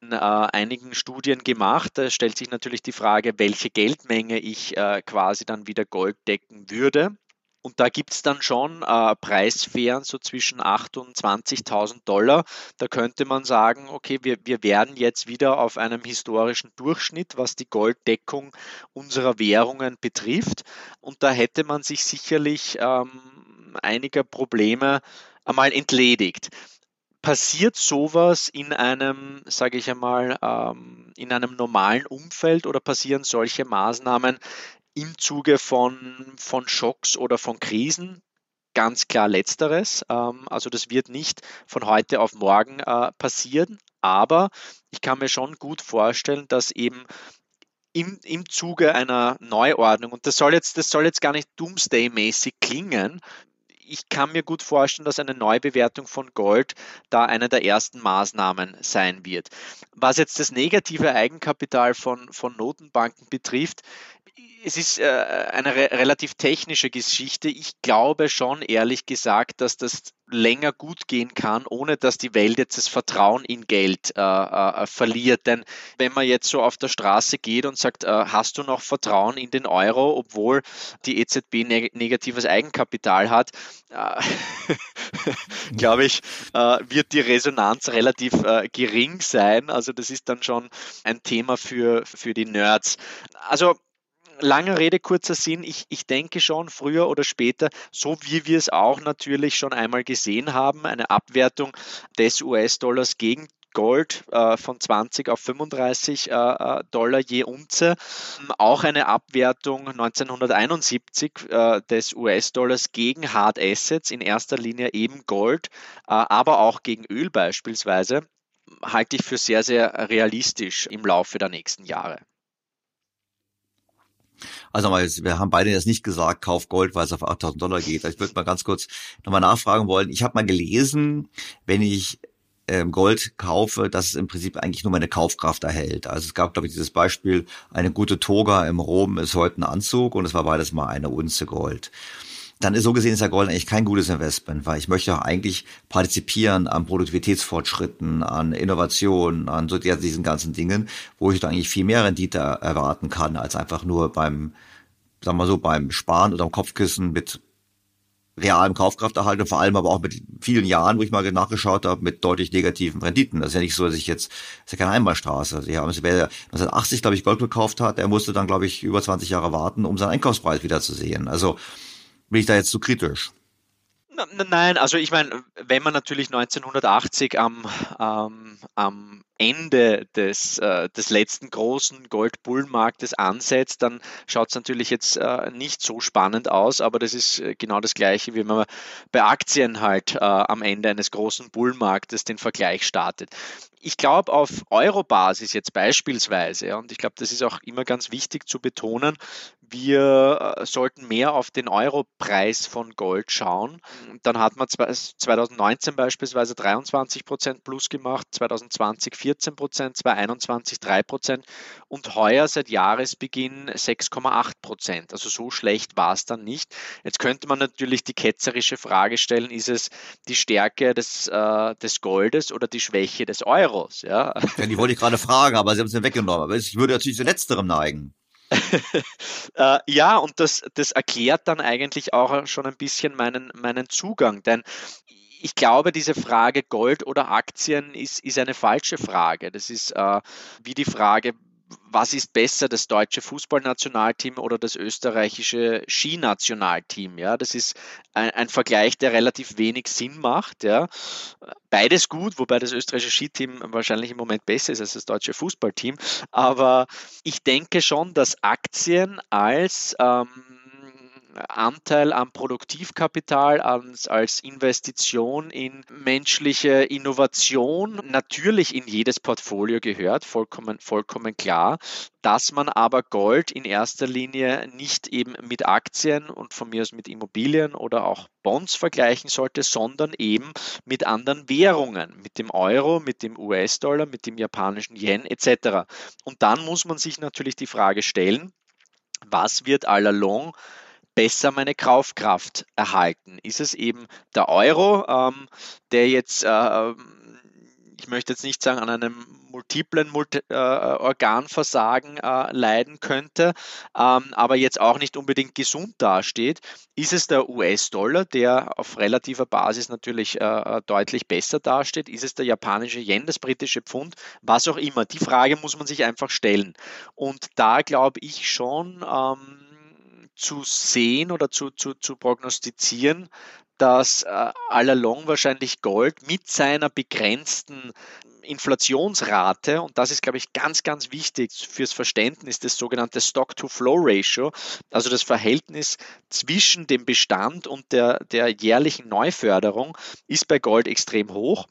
in äh, einigen Studien gemacht. Da stellt sich natürlich die Frage, welche Geldmenge ich äh, quasi dann wieder Gold decken würde. Und da gibt es dann schon äh, Preissphären so zwischen 8.000 und 20.000 Dollar. Da könnte man sagen, okay, wir, wir werden jetzt wieder auf einem historischen Durchschnitt, was die Golddeckung unserer Währungen betrifft. Und da hätte man sich sicherlich ähm, einiger Probleme einmal entledigt passiert sowas in einem, sage ich einmal, ähm, in einem normalen Umfeld oder passieren solche Maßnahmen im Zuge von, von Schocks oder von Krisen. Ganz klar letzteres. Ähm, also das wird nicht von heute auf morgen äh, passieren, aber ich kann mir schon gut vorstellen, dass eben im, im Zuge einer Neuordnung, und das soll jetzt, das soll jetzt gar nicht Doomsday-mäßig klingen, ich kann mir gut vorstellen, dass eine Neubewertung von Gold da eine der ersten Maßnahmen sein wird. Was jetzt das negative Eigenkapital von, von Notenbanken betrifft, es ist äh, eine re relativ technische Geschichte. Ich glaube schon, ehrlich gesagt, dass das länger gut gehen kann, ohne dass die Welt jetzt das Vertrauen in Geld äh, äh, verliert. Denn wenn man jetzt so auf der Straße geht und sagt, äh, hast du noch Vertrauen in den Euro, obwohl die EZB neg negatives Eigenkapital hat, äh, glaube ich, äh, wird die Resonanz relativ gering sein. Also das ist dann schon ein Thema für, für die Nerds. Also Lange Rede, kurzer Sinn. Ich, ich denke schon, früher oder später, so wie wir es auch natürlich schon einmal gesehen haben, eine Abwertung des US-Dollars gegen Gold äh, von 20 auf 35 äh, äh, Dollar je Unze. Auch eine Abwertung 1971 äh, des US-Dollars gegen Hard Assets, in erster Linie eben Gold, äh, aber auch gegen Öl beispielsweise, halte ich für sehr, sehr realistisch im Laufe der nächsten Jahre. Also mal, wir haben beide jetzt nicht gesagt, kauf Gold, weil es auf 8000 Dollar geht. Ich würde mal ganz kurz nochmal nachfragen wollen. Ich habe mal gelesen, wenn ich ähm, Gold kaufe, dass es im Prinzip eigentlich nur meine Kaufkraft erhält. Also es gab, glaube ich, dieses Beispiel, eine gute Toga im Rom ist heute ein Anzug und es war beides mal eine Unze Gold dann ist so gesehen ist ja Gold eigentlich kein gutes Investment, weil ich möchte auch eigentlich partizipieren an Produktivitätsfortschritten, an Innovationen, an so diesen ganzen Dingen, wo ich dann eigentlich viel mehr Rendite erwarten kann, als einfach nur beim, sagen wir so, beim Sparen oder am Kopfkissen mit realem Kaufkrafterhalt und vor allem aber auch mit vielen Jahren, wo ich mal nachgeschaut habe, mit deutlich negativen Renditen. Das ist ja nicht so, dass ich jetzt, das ist ja keine Einbahnstraße. Also, ja, wer 1980, glaube ich, Gold gekauft hat, der musste dann, glaube ich, über 20 Jahre warten, um seinen Einkaufspreis wieder zu sehen. Also bin ich da jetzt zu kritisch? Nein, also ich meine, wenn man natürlich 1980 am, ähm, am Ende des, äh, des letzten großen Goldbullenmarktes ansetzt, dann schaut es natürlich jetzt äh, nicht so spannend aus, aber das ist äh, genau das Gleiche, wie man bei Aktien halt äh, am Ende eines großen Bullenmarktes den Vergleich startet. Ich glaube, auf Euro-Basis jetzt beispielsweise, und ich glaube, das ist auch immer ganz wichtig zu betonen, wir äh, sollten mehr auf den Europreis von Gold schauen. Dann hat man 2019 beispielsweise 23 Prozent plus gemacht, 2020 14 Prozent, 2021 3 Prozent und heuer seit Jahresbeginn 6,8 Prozent. Also so schlecht war es dann nicht. Jetzt könnte man natürlich die ketzerische Frage stellen, ist es die Stärke des, äh, des Goldes oder die Schwäche des Euros? Ja, ja die wollte ich gerade fragen, aber Sie haben es ja weggenommen. Aber ich würde natürlich zu letzterem neigen. äh, ja, und das, das erklärt dann eigentlich auch schon ein bisschen meinen, meinen Zugang, denn ich glaube, diese Frage Gold oder Aktien ist, ist eine falsche Frage. Das ist äh, wie die Frage, was ist besser, das deutsche Fußballnationalteam oder das österreichische Skinationalteam? Ja, das ist ein, ein, Vergleich, der relativ wenig Sinn macht. Ja. Beides gut, wobei das österreichische Skiteam wahrscheinlich im Moment besser ist als das deutsche Fußballteam. Aber ich denke schon, dass Aktien als ähm, Anteil am Produktivkapital als, als Investition in menschliche Innovation natürlich in jedes Portfolio gehört, vollkommen, vollkommen klar, dass man aber Gold in erster Linie nicht eben mit Aktien und von mir aus mit Immobilien oder auch Bonds vergleichen sollte, sondern eben mit anderen Währungen, mit dem Euro, mit dem US-Dollar, mit dem japanischen Yen etc. Und dann muss man sich natürlich die Frage stellen, was wird all along besser meine Kaufkraft erhalten? Ist es eben der Euro, ähm, der jetzt, äh, ich möchte jetzt nicht sagen, an einem multiplen Multi äh, Organversagen äh, leiden könnte, ähm, aber jetzt auch nicht unbedingt gesund dasteht? Ist es der US-Dollar, der auf relativer Basis natürlich äh, deutlich besser dasteht? Ist es der japanische Yen, das britische Pfund? Was auch immer. Die Frage muss man sich einfach stellen. Und da glaube ich schon, ähm, zu sehen oder zu, zu, zu prognostizieren, dass äh, allalong wahrscheinlich Gold mit seiner begrenzten Inflationsrate, und das ist, glaube ich, ganz, ganz wichtig fürs Verständnis, das sogenannte Stock-to-Flow-Ratio, also das Verhältnis zwischen dem Bestand und der, der jährlichen Neuförderung, ist bei Gold extrem hoch.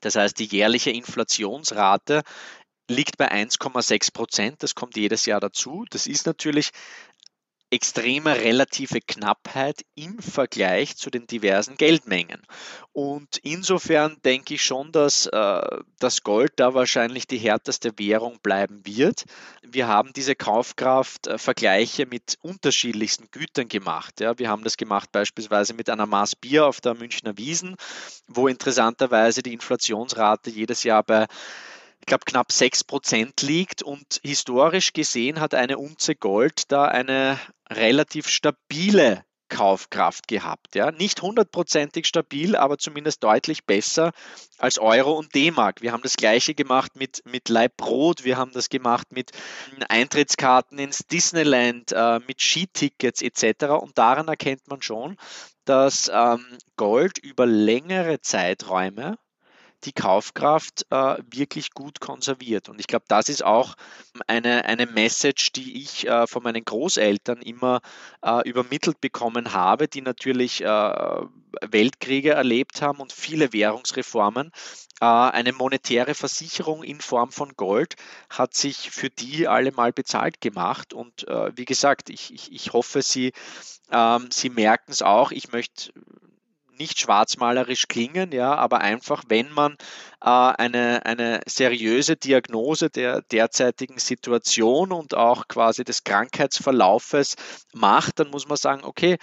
Das heißt, die jährliche Inflationsrate liegt bei 1,6 Prozent. Das kommt jedes Jahr dazu. Das ist natürlich extreme relative Knappheit im Vergleich zu den diversen Geldmengen. Und insofern denke ich schon, dass äh, das Gold da wahrscheinlich die härteste Währung bleiben wird. Wir haben diese Kaufkraftvergleiche mit unterschiedlichsten Gütern gemacht. Ja. Wir haben das gemacht beispielsweise mit einer Maß Bier auf der Münchner Wiesen, wo interessanterweise die Inflationsrate jedes Jahr bei ich glaube, knapp 6 Prozent liegt. Und historisch gesehen hat eine Unze Gold da eine relativ stabile Kaufkraft gehabt. Ja? Nicht hundertprozentig stabil, aber zumindest deutlich besser als Euro und D-Mark. Wir haben das gleiche gemacht mit, mit Leibbrot, wir haben das gemacht mit Eintrittskarten ins Disneyland, äh, mit Skitickets etc. Und daran erkennt man schon, dass ähm, Gold über längere Zeiträume die Kaufkraft äh, wirklich gut konserviert. Und ich glaube, das ist auch eine, eine Message, die ich äh, von meinen Großeltern immer äh, übermittelt bekommen habe, die natürlich äh, Weltkriege erlebt haben und viele Währungsreformen. Äh, eine monetäre Versicherung in Form von Gold hat sich für die alle mal bezahlt gemacht. Und äh, wie gesagt, ich, ich, ich hoffe, Sie, ähm, Sie merken es auch. Ich möchte nicht schwarzmalerisch klingen, ja, aber einfach, wenn man äh, eine, eine seriöse Diagnose der derzeitigen Situation und auch quasi des Krankheitsverlaufes macht, dann muss man sagen, okay,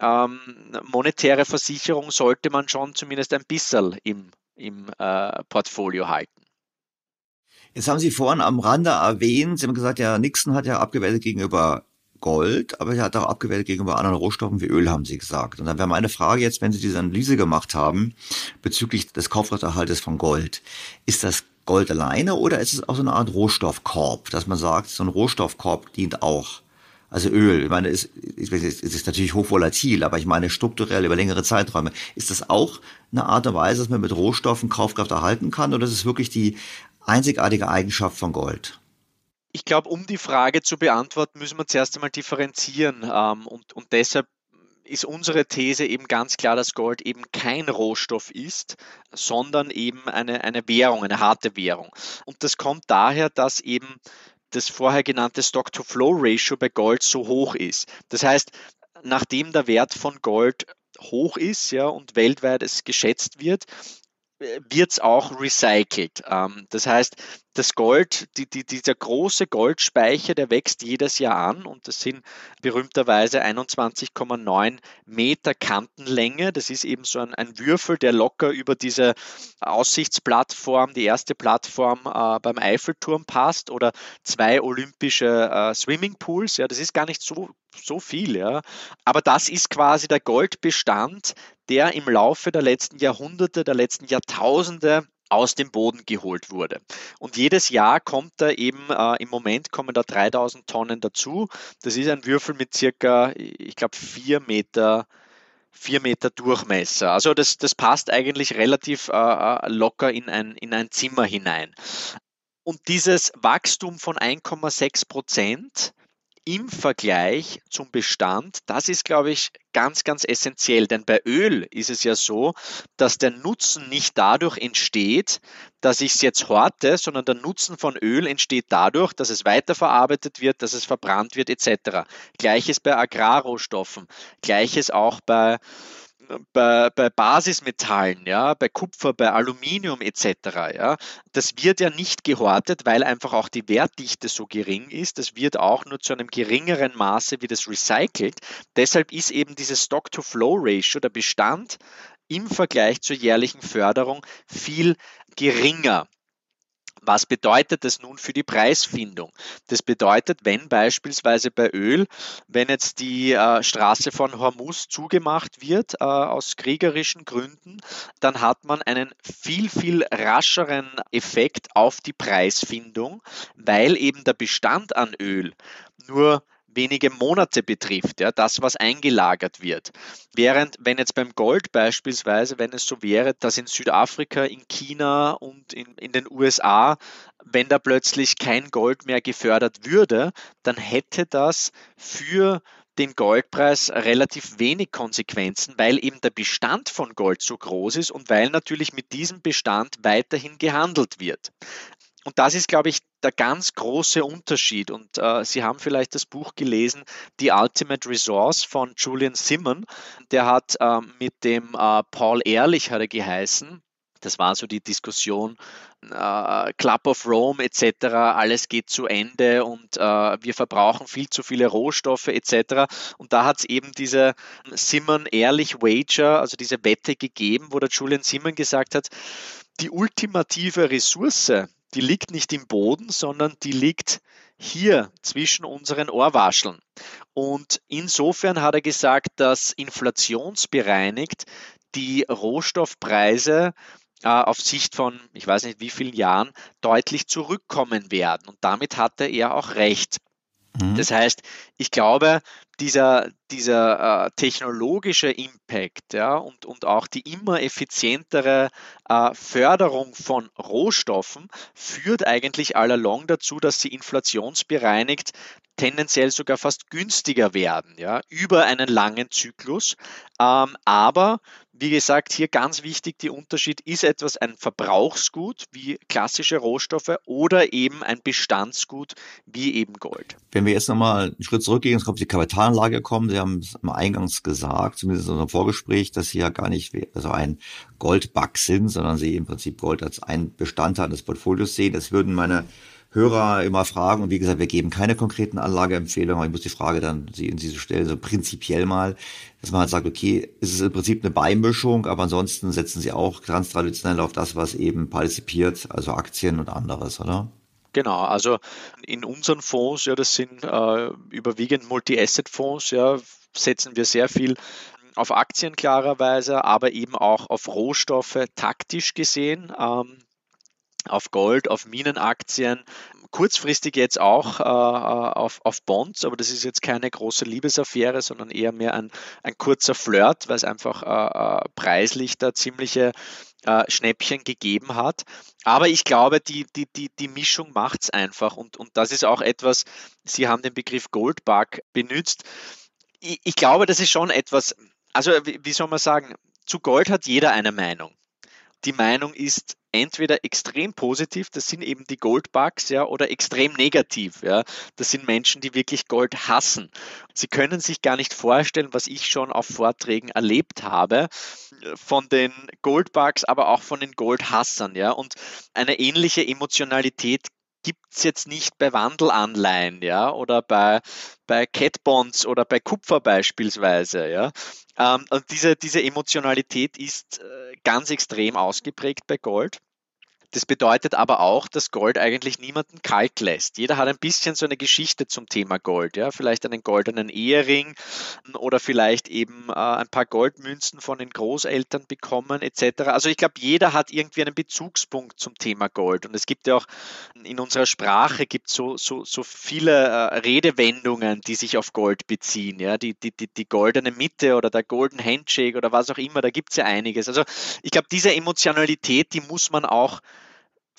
ähm, monetäre Versicherung sollte man schon zumindest ein bisschen im, im äh, Portfolio halten. Jetzt haben Sie vorhin am Rande erwähnt, Sie haben gesagt, ja, Nixon hat ja abgewertet gegenüber Gold, aber er hat auch abgewählt gegenüber anderen Rohstoffen wie Öl, haben Sie gesagt. Und dann wäre meine Frage jetzt, wenn Sie diese Analyse gemacht haben bezüglich des Kaufrechterhaltes von Gold, ist das Gold alleine oder ist es auch so eine Art Rohstoffkorb, dass man sagt, so ein Rohstoffkorb dient auch? Also Öl, ich meine, es ist, ist natürlich hochvolatil, aber ich meine strukturell über längere Zeiträume. Ist das auch eine Art und Weise, dass man mit Rohstoffen Kaufkraft erhalten kann oder ist es wirklich die einzigartige Eigenschaft von Gold? Ich glaube, um die Frage zu beantworten, müssen wir zuerst einmal differenzieren. Ähm, und, und deshalb ist unsere These eben ganz klar, dass Gold eben kein Rohstoff ist, sondern eben eine, eine Währung, eine harte Währung. Und das kommt daher, dass eben das vorher genannte Stock-to-Flow-Ratio bei Gold so hoch ist. Das heißt, nachdem der Wert von Gold hoch ist ja, und weltweit es geschätzt wird, wird es auch recycelt. Ähm, das heißt, das Gold, die, die, dieser große Goldspeicher, der wächst jedes Jahr an und das sind berühmterweise 21,9 Meter Kantenlänge. Das ist eben so ein, ein, Würfel, der locker über diese Aussichtsplattform, die erste Plattform äh, beim Eiffelturm passt oder zwei olympische äh, Swimmingpools. Ja, das ist gar nicht so, so viel. Ja. Aber das ist quasi der Goldbestand, der im Laufe der letzten Jahrhunderte, der letzten Jahrtausende aus dem Boden geholt wurde. Und jedes Jahr kommt da eben, äh, im Moment kommen da 3000 Tonnen dazu. Das ist ein Würfel mit circa, ich glaube, vier Meter, vier Meter Durchmesser. Also das, das passt eigentlich relativ äh, äh locker in ein, in ein Zimmer hinein. Und dieses Wachstum von 1,6 Prozent im Vergleich zum Bestand, das ist, glaube ich, ganz, ganz essentiell. Denn bei Öl ist es ja so, dass der Nutzen nicht dadurch entsteht, dass ich es jetzt horte, sondern der Nutzen von Öl entsteht dadurch, dass es weiterverarbeitet wird, dass es verbrannt wird, etc. Gleiches bei Agrarrohstoffen, gleiches auch bei bei, bei Basismetallen, ja, bei Kupfer, bei Aluminium etc. Ja, das wird ja nicht gehortet, weil einfach auch die Wertdichte so gering ist. Das wird auch nur zu einem geringeren Maße wie das recycelt. Deshalb ist eben dieses Stock-to-Flow-Ratio, der Bestand im Vergleich zur jährlichen Förderung viel geringer. Was bedeutet das nun für die Preisfindung? Das bedeutet, wenn beispielsweise bei Öl, wenn jetzt die äh, Straße von Hormuz zugemacht wird äh, aus kriegerischen Gründen, dann hat man einen viel, viel rascheren Effekt auf die Preisfindung, weil eben der Bestand an Öl nur wenige Monate betrifft, ja, das, was eingelagert wird. Während, wenn jetzt beim Gold beispielsweise, wenn es so wäre, dass in Südafrika, in China und in, in den USA, wenn da plötzlich kein Gold mehr gefördert würde, dann hätte das für den Goldpreis relativ wenig Konsequenzen, weil eben der Bestand von Gold so groß ist und weil natürlich mit diesem Bestand weiterhin gehandelt wird. Und das ist, glaube ich, der ganz große Unterschied. Und äh, Sie haben vielleicht das Buch gelesen, The Ultimate Resource von Julian Simon. Der hat äh, mit dem äh, Paul Ehrlich, hat er geheißen, das war so die Diskussion, äh, Club of Rome etc., alles geht zu Ende und äh, wir verbrauchen viel zu viele Rohstoffe etc. Und da hat es eben diese Simon Ehrlich Wager, also diese Wette gegeben, wo der Julian Simon gesagt hat, die ultimative Ressource, die liegt nicht im Boden, sondern die liegt hier zwischen unseren Ohrwascheln. Und insofern hat er gesagt, dass inflationsbereinigt die Rohstoffpreise äh, auf Sicht von, ich weiß nicht wie vielen Jahren, deutlich zurückkommen werden. Und damit hatte er auch recht. Mhm. Das heißt, ich glaube, dieser, dieser äh, technologische Impact ja, und, und auch die immer effizientere äh, Förderung von Rohstoffen führt eigentlich allalong dazu, dass sie inflationsbereinigt tendenziell sogar fast günstiger werden, ja, über einen langen Zyklus. Ähm, aber wie gesagt, hier ganz wichtig, der Unterschied, ist etwas ein Verbrauchsgut wie klassische Rohstoffe oder eben ein Bestandsgut wie eben Gold. Wenn wir jetzt nochmal einen Schritt zurückgehen, es kommt die Kapitalanlage kommen, Sie haben es am Eingangs gesagt, zumindest in unserem Vorgespräch, dass Sie ja gar nicht also ein Goldbug sind, sondern Sie im Prinzip Gold als ein Bestandteil des Portfolios sehen. Das würden meine Hörer immer fragen. Und wie gesagt, wir geben keine konkreten Anlageempfehlungen, aber ich muss die Frage dann Sie in diese Stelle so prinzipiell mal, dass man halt sagt, okay, es ist im Prinzip eine Beimischung, aber ansonsten setzen Sie auch ganz traditionell auf das, was eben partizipiert, also Aktien und anderes, oder? Genau, also in unseren Fonds, ja, das sind äh, überwiegend Multi-Asset-Fonds, ja, setzen wir sehr viel auf Aktien klarerweise, aber eben auch auf Rohstoffe taktisch gesehen. Ähm, auf Gold, auf Minenaktien, kurzfristig jetzt auch äh, auf, auf Bonds, aber das ist jetzt keine große Liebesaffäre, sondern eher mehr ein, ein kurzer Flirt, weil es einfach äh, äh preislich da ziemliche äh, Schnäppchen gegeben hat. Aber ich glaube, die, die, die, die Mischung macht es einfach und, und das ist auch etwas, Sie haben den Begriff Goldbug benutzt. Ich, ich glaube, das ist schon etwas, also wie, wie soll man sagen, zu Gold hat jeder eine Meinung die Meinung ist entweder extrem positiv, das sind eben die Goldbugs, ja, oder extrem negativ, ja. Das sind Menschen, die wirklich Gold hassen. Sie können sich gar nicht vorstellen, was ich schon auf Vorträgen erlebt habe von den Goldbugs, aber auch von den Goldhassern, ja. Und eine ähnliche Emotionalität gibt es jetzt nicht bei Wandelanleihen, ja, oder bei, bei Cat Bonds oder bei Kupfer beispielsweise, ja. Ähm, und diese, diese Emotionalität ist äh, ganz extrem ausgeprägt bei Gold. Das bedeutet aber auch, dass Gold eigentlich niemanden kalt lässt. Jeder hat ein bisschen so eine Geschichte zum Thema Gold. Ja? Vielleicht einen goldenen Ehering oder vielleicht eben äh, ein paar Goldmünzen von den Großeltern bekommen etc. Also ich glaube, jeder hat irgendwie einen Bezugspunkt zum Thema Gold. Und es gibt ja auch in unserer Sprache gibt so, so, so viele äh, Redewendungen, die sich auf Gold beziehen. Ja? Die, die, die, die goldene Mitte oder der Golden Handshake oder was auch immer, da gibt es ja einiges. Also ich glaube, diese Emotionalität, die muss man auch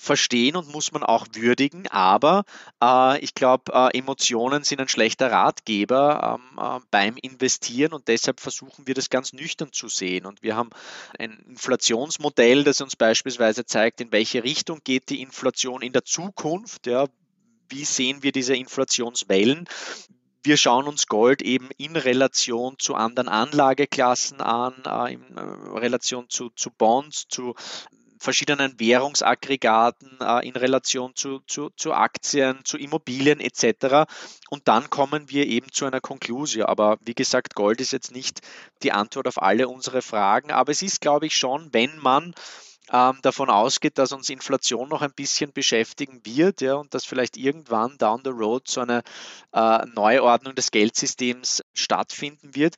verstehen und muss man auch würdigen, aber äh, ich glaube, äh, Emotionen sind ein schlechter Ratgeber ähm, äh, beim Investieren und deshalb versuchen wir das ganz nüchtern zu sehen. Und wir haben ein Inflationsmodell, das uns beispielsweise zeigt, in welche Richtung geht die Inflation in der Zukunft. Ja, wie sehen wir diese Inflationswellen? wir schauen uns Gold eben in Relation zu anderen Anlageklassen an, äh, in äh, Relation zu, zu Bonds, zu verschiedenen Währungsaggregaten äh, in Relation zu, zu, zu Aktien, zu Immobilien etc. Und dann kommen wir eben zu einer Konklusion. Aber wie gesagt, Gold ist jetzt nicht die Antwort auf alle unsere Fragen. Aber es ist, glaube ich, schon, wenn man ähm, davon ausgeht, dass uns Inflation noch ein bisschen beschäftigen wird ja, und dass vielleicht irgendwann down the road so eine äh, Neuordnung des Geldsystems stattfinden wird,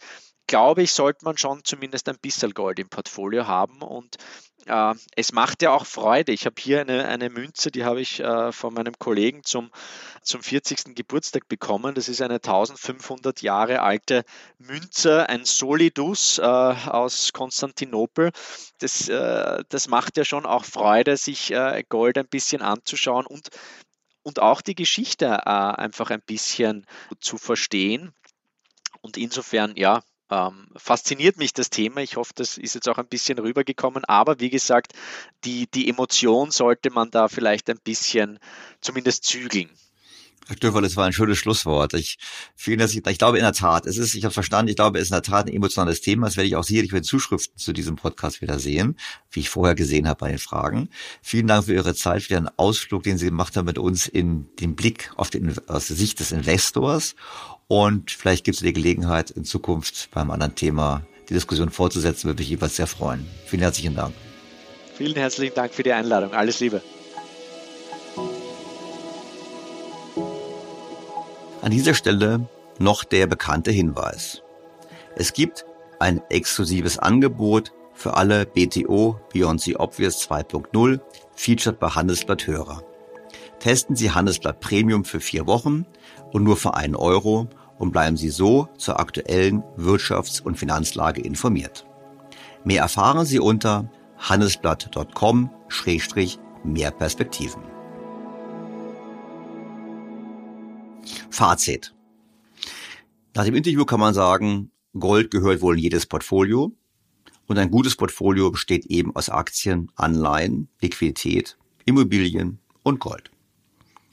glaube ich, sollte man schon zumindest ein bisschen Gold im Portfolio haben und äh, es macht ja auch Freude. Ich habe hier eine, eine Münze, die habe ich äh, von meinem Kollegen zum, zum 40. Geburtstag bekommen. Das ist eine 1500 Jahre alte Münze, ein Solidus äh, aus Konstantinopel. Das, äh, das macht ja schon auch Freude, sich äh, Gold ein bisschen anzuschauen und, und auch die Geschichte äh, einfach ein bisschen zu verstehen. Und insofern, ja, ähm, fasziniert mich das Thema. Ich hoffe, das ist jetzt auch ein bisschen rübergekommen. Aber wie gesagt, die, die Emotion sollte man da vielleicht ein bisschen zumindest zügeln. Herr Stöfer, das war ein schönes Schlusswort. Ich, vielen Dank. Ich glaube in der Tat, es ist, ich habe verstanden, ich glaube, es ist in der Tat ein emotionales Thema. Das werde ich auch sicherlich mit Zuschriften zu diesem Podcast wieder sehen, wie ich vorher gesehen habe bei den Fragen. Vielen Dank für Ihre Zeit, für den Ausflug, den Sie gemacht haben mit uns in den Blick auf den, aus der Sicht des Investors. Und vielleicht gibt es die Gelegenheit, in Zukunft beim anderen Thema die Diskussion fortzusetzen, würde mich jeweils sehr freuen. Vielen herzlichen Dank. Vielen herzlichen Dank für die Einladung. Alles Liebe. An dieser Stelle noch der bekannte Hinweis. Es gibt ein exklusives Angebot für alle BTO Beyond the Obvious 2.0 featured bei Handelsblatt Hörer. Testen Sie Handelsblatt Premium für vier Wochen und nur für einen Euro und bleiben Sie so zur aktuellen Wirtschafts- und Finanzlage informiert. Mehr erfahren Sie unter handelsblatt.com-mehr Perspektiven. Fazit. Nach dem Interview kann man sagen, Gold gehört wohl in jedes Portfolio. Und ein gutes Portfolio besteht eben aus Aktien, Anleihen, Liquidität, Immobilien und Gold.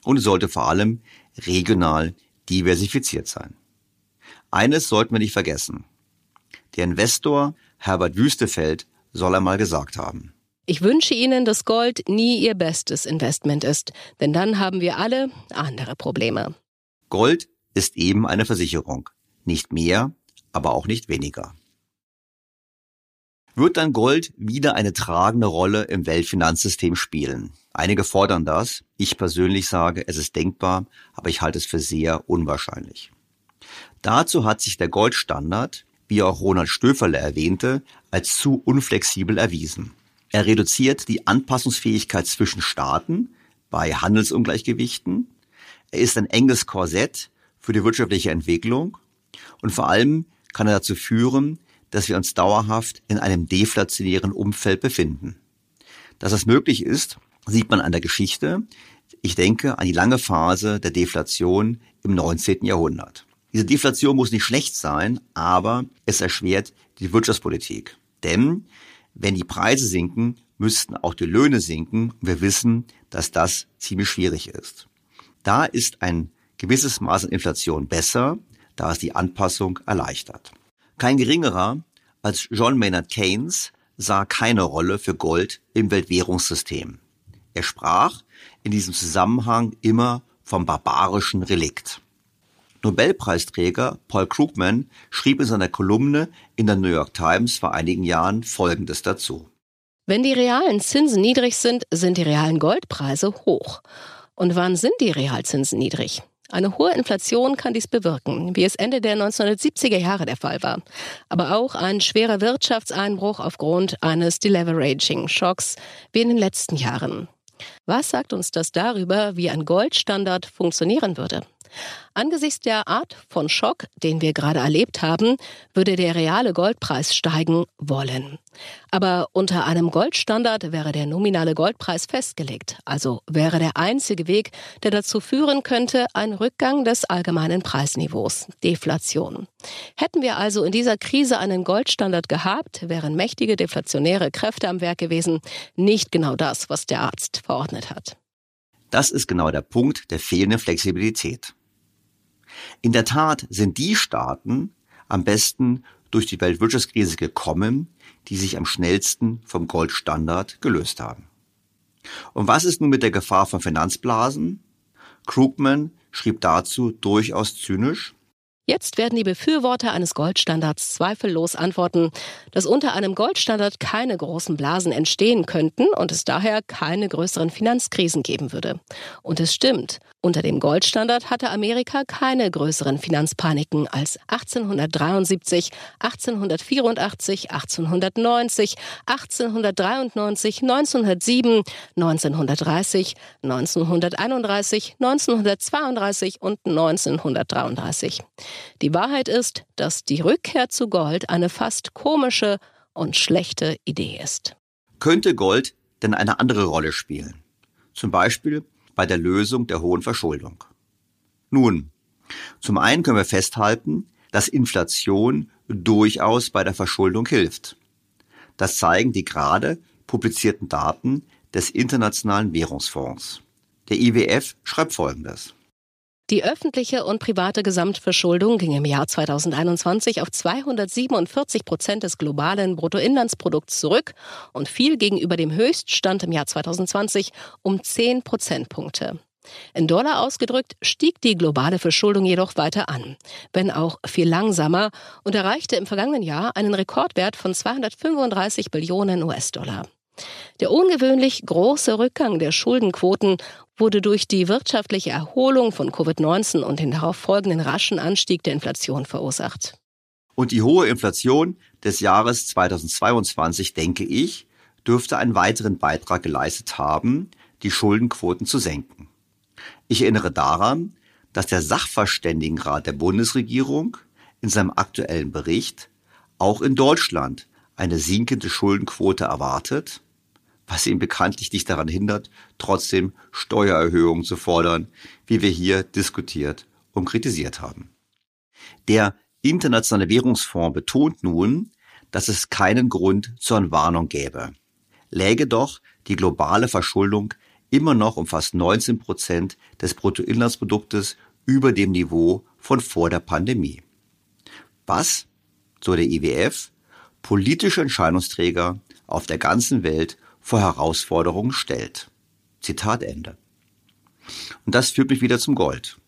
Und es sollte vor allem regional diversifiziert sein. Eines sollten wir nicht vergessen. Der Investor Herbert Wüstefeld soll einmal gesagt haben. Ich wünsche Ihnen, dass Gold nie Ihr bestes Investment ist, denn dann haben wir alle andere Probleme. Gold ist eben eine Versicherung. Nicht mehr, aber auch nicht weniger. Wird dann Gold wieder eine tragende Rolle im Weltfinanzsystem spielen? Einige fordern das. Ich persönlich sage, es ist denkbar, aber ich halte es für sehr unwahrscheinlich. Dazu hat sich der Goldstandard, wie auch Ronald Stöferle erwähnte, als zu unflexibel erwiesen. Er reduziert die Anpassungsfähigkeit zwischen Staaten bei Handelsungleichgewichten er ist ein enges Korsett für die wirtschaftliche Entwicklung und vor allem kann er dazu führen, dass wir uns dauerhaft in einem deflationären Umfeld befinden. Dass das möglich ist, sieht man an der Geschichte. Ich denke an die lange Phase der Deflation im 19. Jahrhundert. Diese Deflation muss nicht schlecht sein, aber es erschwert die Wirtschaftspolitik. Denn wenn die Preise sinken, müssten auch die Löhne sinken. Wir wissen, dass das ziemlich schwierig ist. Da ist ein gewisses Maß an Inflation besser, da es die Anpassung erleichtert. Kein geringerer als John Maynard Keynes sah keine Rolle für Gold im Weltwährungssystem. Er sprach in diesem Zusammenhang immer vom barbarischen Relikt. Nobelpreisträger Paul Krugman schrieb in seiner Kolumne in der New York Times vor einigen Jahren Folgendes dazu. Wenn die realen Zinsen niedrig sind, sind die realen Goldpreise hoch. Und wann sind die Realzinsen niedrig? Eine hohe Inflation kann dies bewirken, wie es Ende der 1970er Jahre der Fall war. Aber auch ein schwerer Wirtschaftseinbruch aufgrund eines Deleveraging-Schocks wie in den letzten Jahren. Was sagt uns das darüber, wie ein Goldstandard funktionieren würde? Angesichts der Art von Schock, den wir gerade erlebt haben, würde der reale Goldpreis steigen wollen. Aber unter einem Goldstandard wäre der nominale Goldpreis festgelegt, also wäre der einzige Weg, der dazu führen könnte, ein Rückgang des allgemeinen Preisniveaus, Deflation. Hätten wir also in dieser Krise einen Goldstandard gehabt, wären mächtige deflationäre Kräfte am Werk gewesen, nicht genau das, was der Arzt verordnet hat. Das ist genau der Punkt der fehlenden Flexibilität. In der Tat sind die Staaten am besten durch die Weltwirtschaftskrise gekommen, die sich am schnellsten vom Goldstandard gelöst haben. Und was ist nun mit der Gefahr von Finanzblasen? Krugman schrieb dazu durchaus zynisch, Jetzt werden die Befürworter eines Goldstandards zweifellos antworten, dass unter einem Goldstandard keine großen Blasen entstehen könnten und es daher keine größeren Finanzkrisen geben würde. Und es stimmt. Unter dem Goldstandard hatte Amerika keine größeren Finanzpaniken als 1873, 1884, 1890, 1893, 1907, 1930, 1931, 1932 und 1933. Die Wahrheit ist, dass die Rückkehr zu Gold eine fast komische und schlechte Idee ist. Könnte Gold denn eine andere Rolle spielen? Zum Beispiel bei der Lösung der hohen Verschuldung. Nun, zum einen können wir festhalten, dass Inflation durchaus bei der Verschuldung hilft. Das zeigen die gerade publizierten Daten des Internationalen Währungsfonds. Der IWF schreibt Folgendes. Die öffentliche und private Gesamtverschuldung ging im Jahr 2021 auf 247 Prozent des globalen Bruttoinlandsprodukts zurück und fiel gegenüber dem Höchststand im Jahr 2020 um 10 Prozentpunkte. In Dollar ausgedrückt stieg die globale Verschuldung jedoch weiter an, wenn auch viel langsamer und erreichte im vergangenen Jahr einen Rekordwert von 235 Billionen US-Dollar. Der ungewöhnlich große Rückgang der Schuldenquoten wurde durch die wirtschaftliche Erholung von Covid-19 und den darauf folgenden raschen Anstieg der Inflation verursacht. Und die hohe Inflation des Jahres 2022, denke ich, dürfte einen weiteren Beitrag geleistet haben, die Schuldenquoten zu senken. Ich erinnere daran, dass der Sachverständigenrat der Bundesregierung in seinem aktuellen Bericht auch in Deutschland eine sinkende Schuldenquote erwartet was ihn bekanntlich nicht daran hindert, trotzdem Steuererhöhungen zu fordern, wie wir hier diskutiert und kritisiert haben. Der Internationale Währungsfonds betont nun, dass es keinen Grund zur Entwarnung gäbe. Läge doch die globale Verschuldung immer noch um fast 19 Prozent des Bruttoinlandsproduktes über dem Niveau von vor der Pandemie. Was, so der IWF, politische Entscheidungsträger auf der ganzen Welt vor Herausforderungen stellt. Zitat Ende. Und das führt mich wieder zum Gold.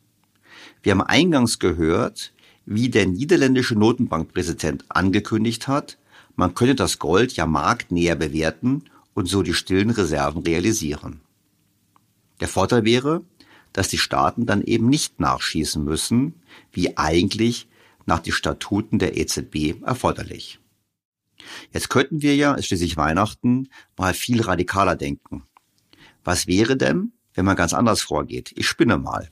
Wir haben eingangs gehört, wie der niederländische Notenbankpräsident angekündigt hat, man könne das Gold ja marktnäher bewerten und so die stillen Reserven realisieren. Der Vorteil wäre, dass die Staaten dann eben nicht nachschießen müssen, wie eigentlich nach den Statuten der EZB erforderlich. Jetzt könnten wir ja, es schließlich Weihnachten, mal viel radikaler denken. Was wäre denn, wenn man ganz anders vorgeht? Ich spinne mal.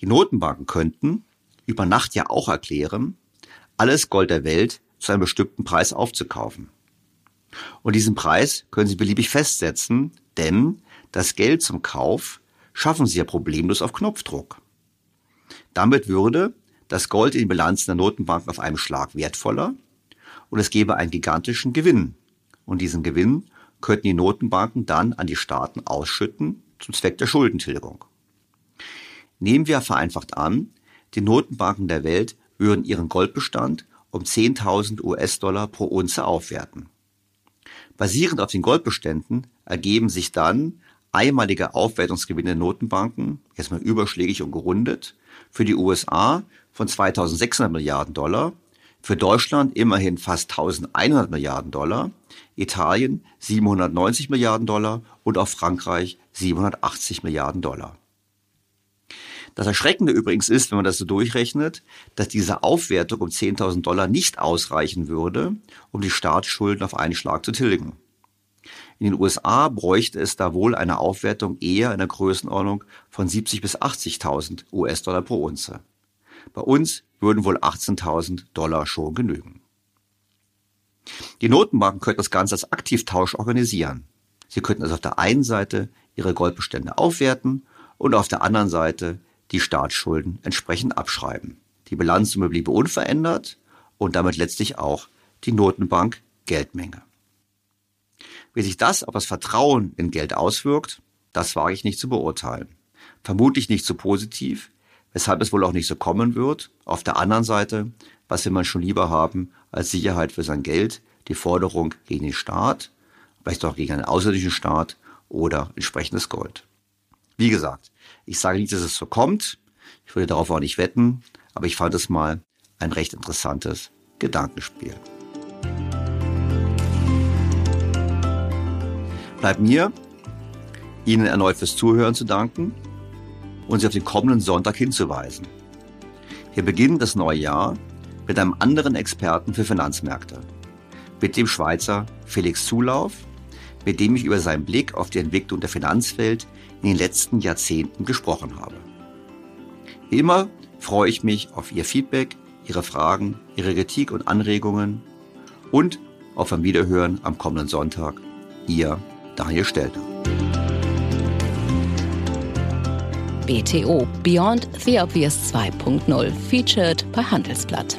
Die Notenbanken könnten über Nacht ja auch erklären, alles Gold der Welt zu einem bestimmten Preis aufzukaufen. Und diesen Preis können sie beliebig festsetzen, denn das Geld zum Kauf schaffen sie ja problemlos auf Knopfdruck. Damit würde das Gold in den Bilanzen der Notenbanken auf einem Schlag wertvoller und es gäbe einen gigantischen Gewinn. Und diesen Gewinn könnten die Notenbanken dann an die Staaten ausschütten zum Zweck der Schuldentilgung. Nehmen wir vereinfacht an, die Notenbanken der Welt würden ihren Goldbestand um 10.000 US-Dollar pro Unze aufwerten. Basierend auf den Goldbeständen ergeben sich dann einmalige Aufwertungsgewinne der Notenbanken, erstmal überschlägig und gerundet, für die USA von 2.600 Milliarden Dollar für Deutschland immerhin fast 1100 Milliarden Dollar, Italien 790 Milliarden Dollar und auch Frankreich 780 Milliarden Dollar. Das Erschreckende übrigens ist, wenn man das so durchrechnet, dass diese Aufwertung um 10.000 Dollar nicht ausreichen würde, um die Staatsschulden auf einen Schlag zu tilgen. In den USA bräuchte es da wohl eine Aufwertung eher in der Größenordnung von 70 bis 80.000 US-Dollar pro Unze. Bei uns würden wohl 18.000 Dollar schon genügen. Die Notenbanken könnten das Ganze als Aktivtausch organisieren. Sie könnten also auf der einen Seite ihre Goldbestände aufwerten und auf der anderen Seite die Staatsschulden entsprechend abschreiben. Die Bilanzsumme bliebe unverändert und damit letztlich auch die Notenbank Geldmenge. Wie sich das auf das Vertrauen in Geld auswirkt, das wage ich nicht zu beurteilen. Vermutlich nicht so positiv, weshalb es wohl auch nicht so kommen wird. Auf der anderen Seite, was will man schon lieber haben als Sicherheit für sein Geld? Die Forderung gegen den Staat, vielleicht auch gegen einen außerirdischen Staat oder entsprechendes Gold. Wie gesagt, ich sage nicht, dass es so kommt. Ich würde darauf auch nicht wetten, aber ich fand es mal ein recht interessantes Gedankenspiel. Bleibt mir, Ihnen erneut fürs Zuhören zu danken und Sie auf den kommenden Sonntag hinzuweisen. Wir beginnen das neue Jahr mit einem anderen Experten für Finanzmärkte, mit dem Schweizer Felix Zulauf, mit dem ich über seinen Blick auf die Entwicklung der Finanzwelt in den letzten Jahrzehnten gesprochen habe. Wie immer freue ich mich auf Ihr Feedback, Ihre Fragen, Ihre Kritik und Anregungen und auf ein Wiederhören am kommenden Sonntag. Ihr Daniel Stelter. BTO Beyond the Obvious 2.0 featured bei Handelsblatt.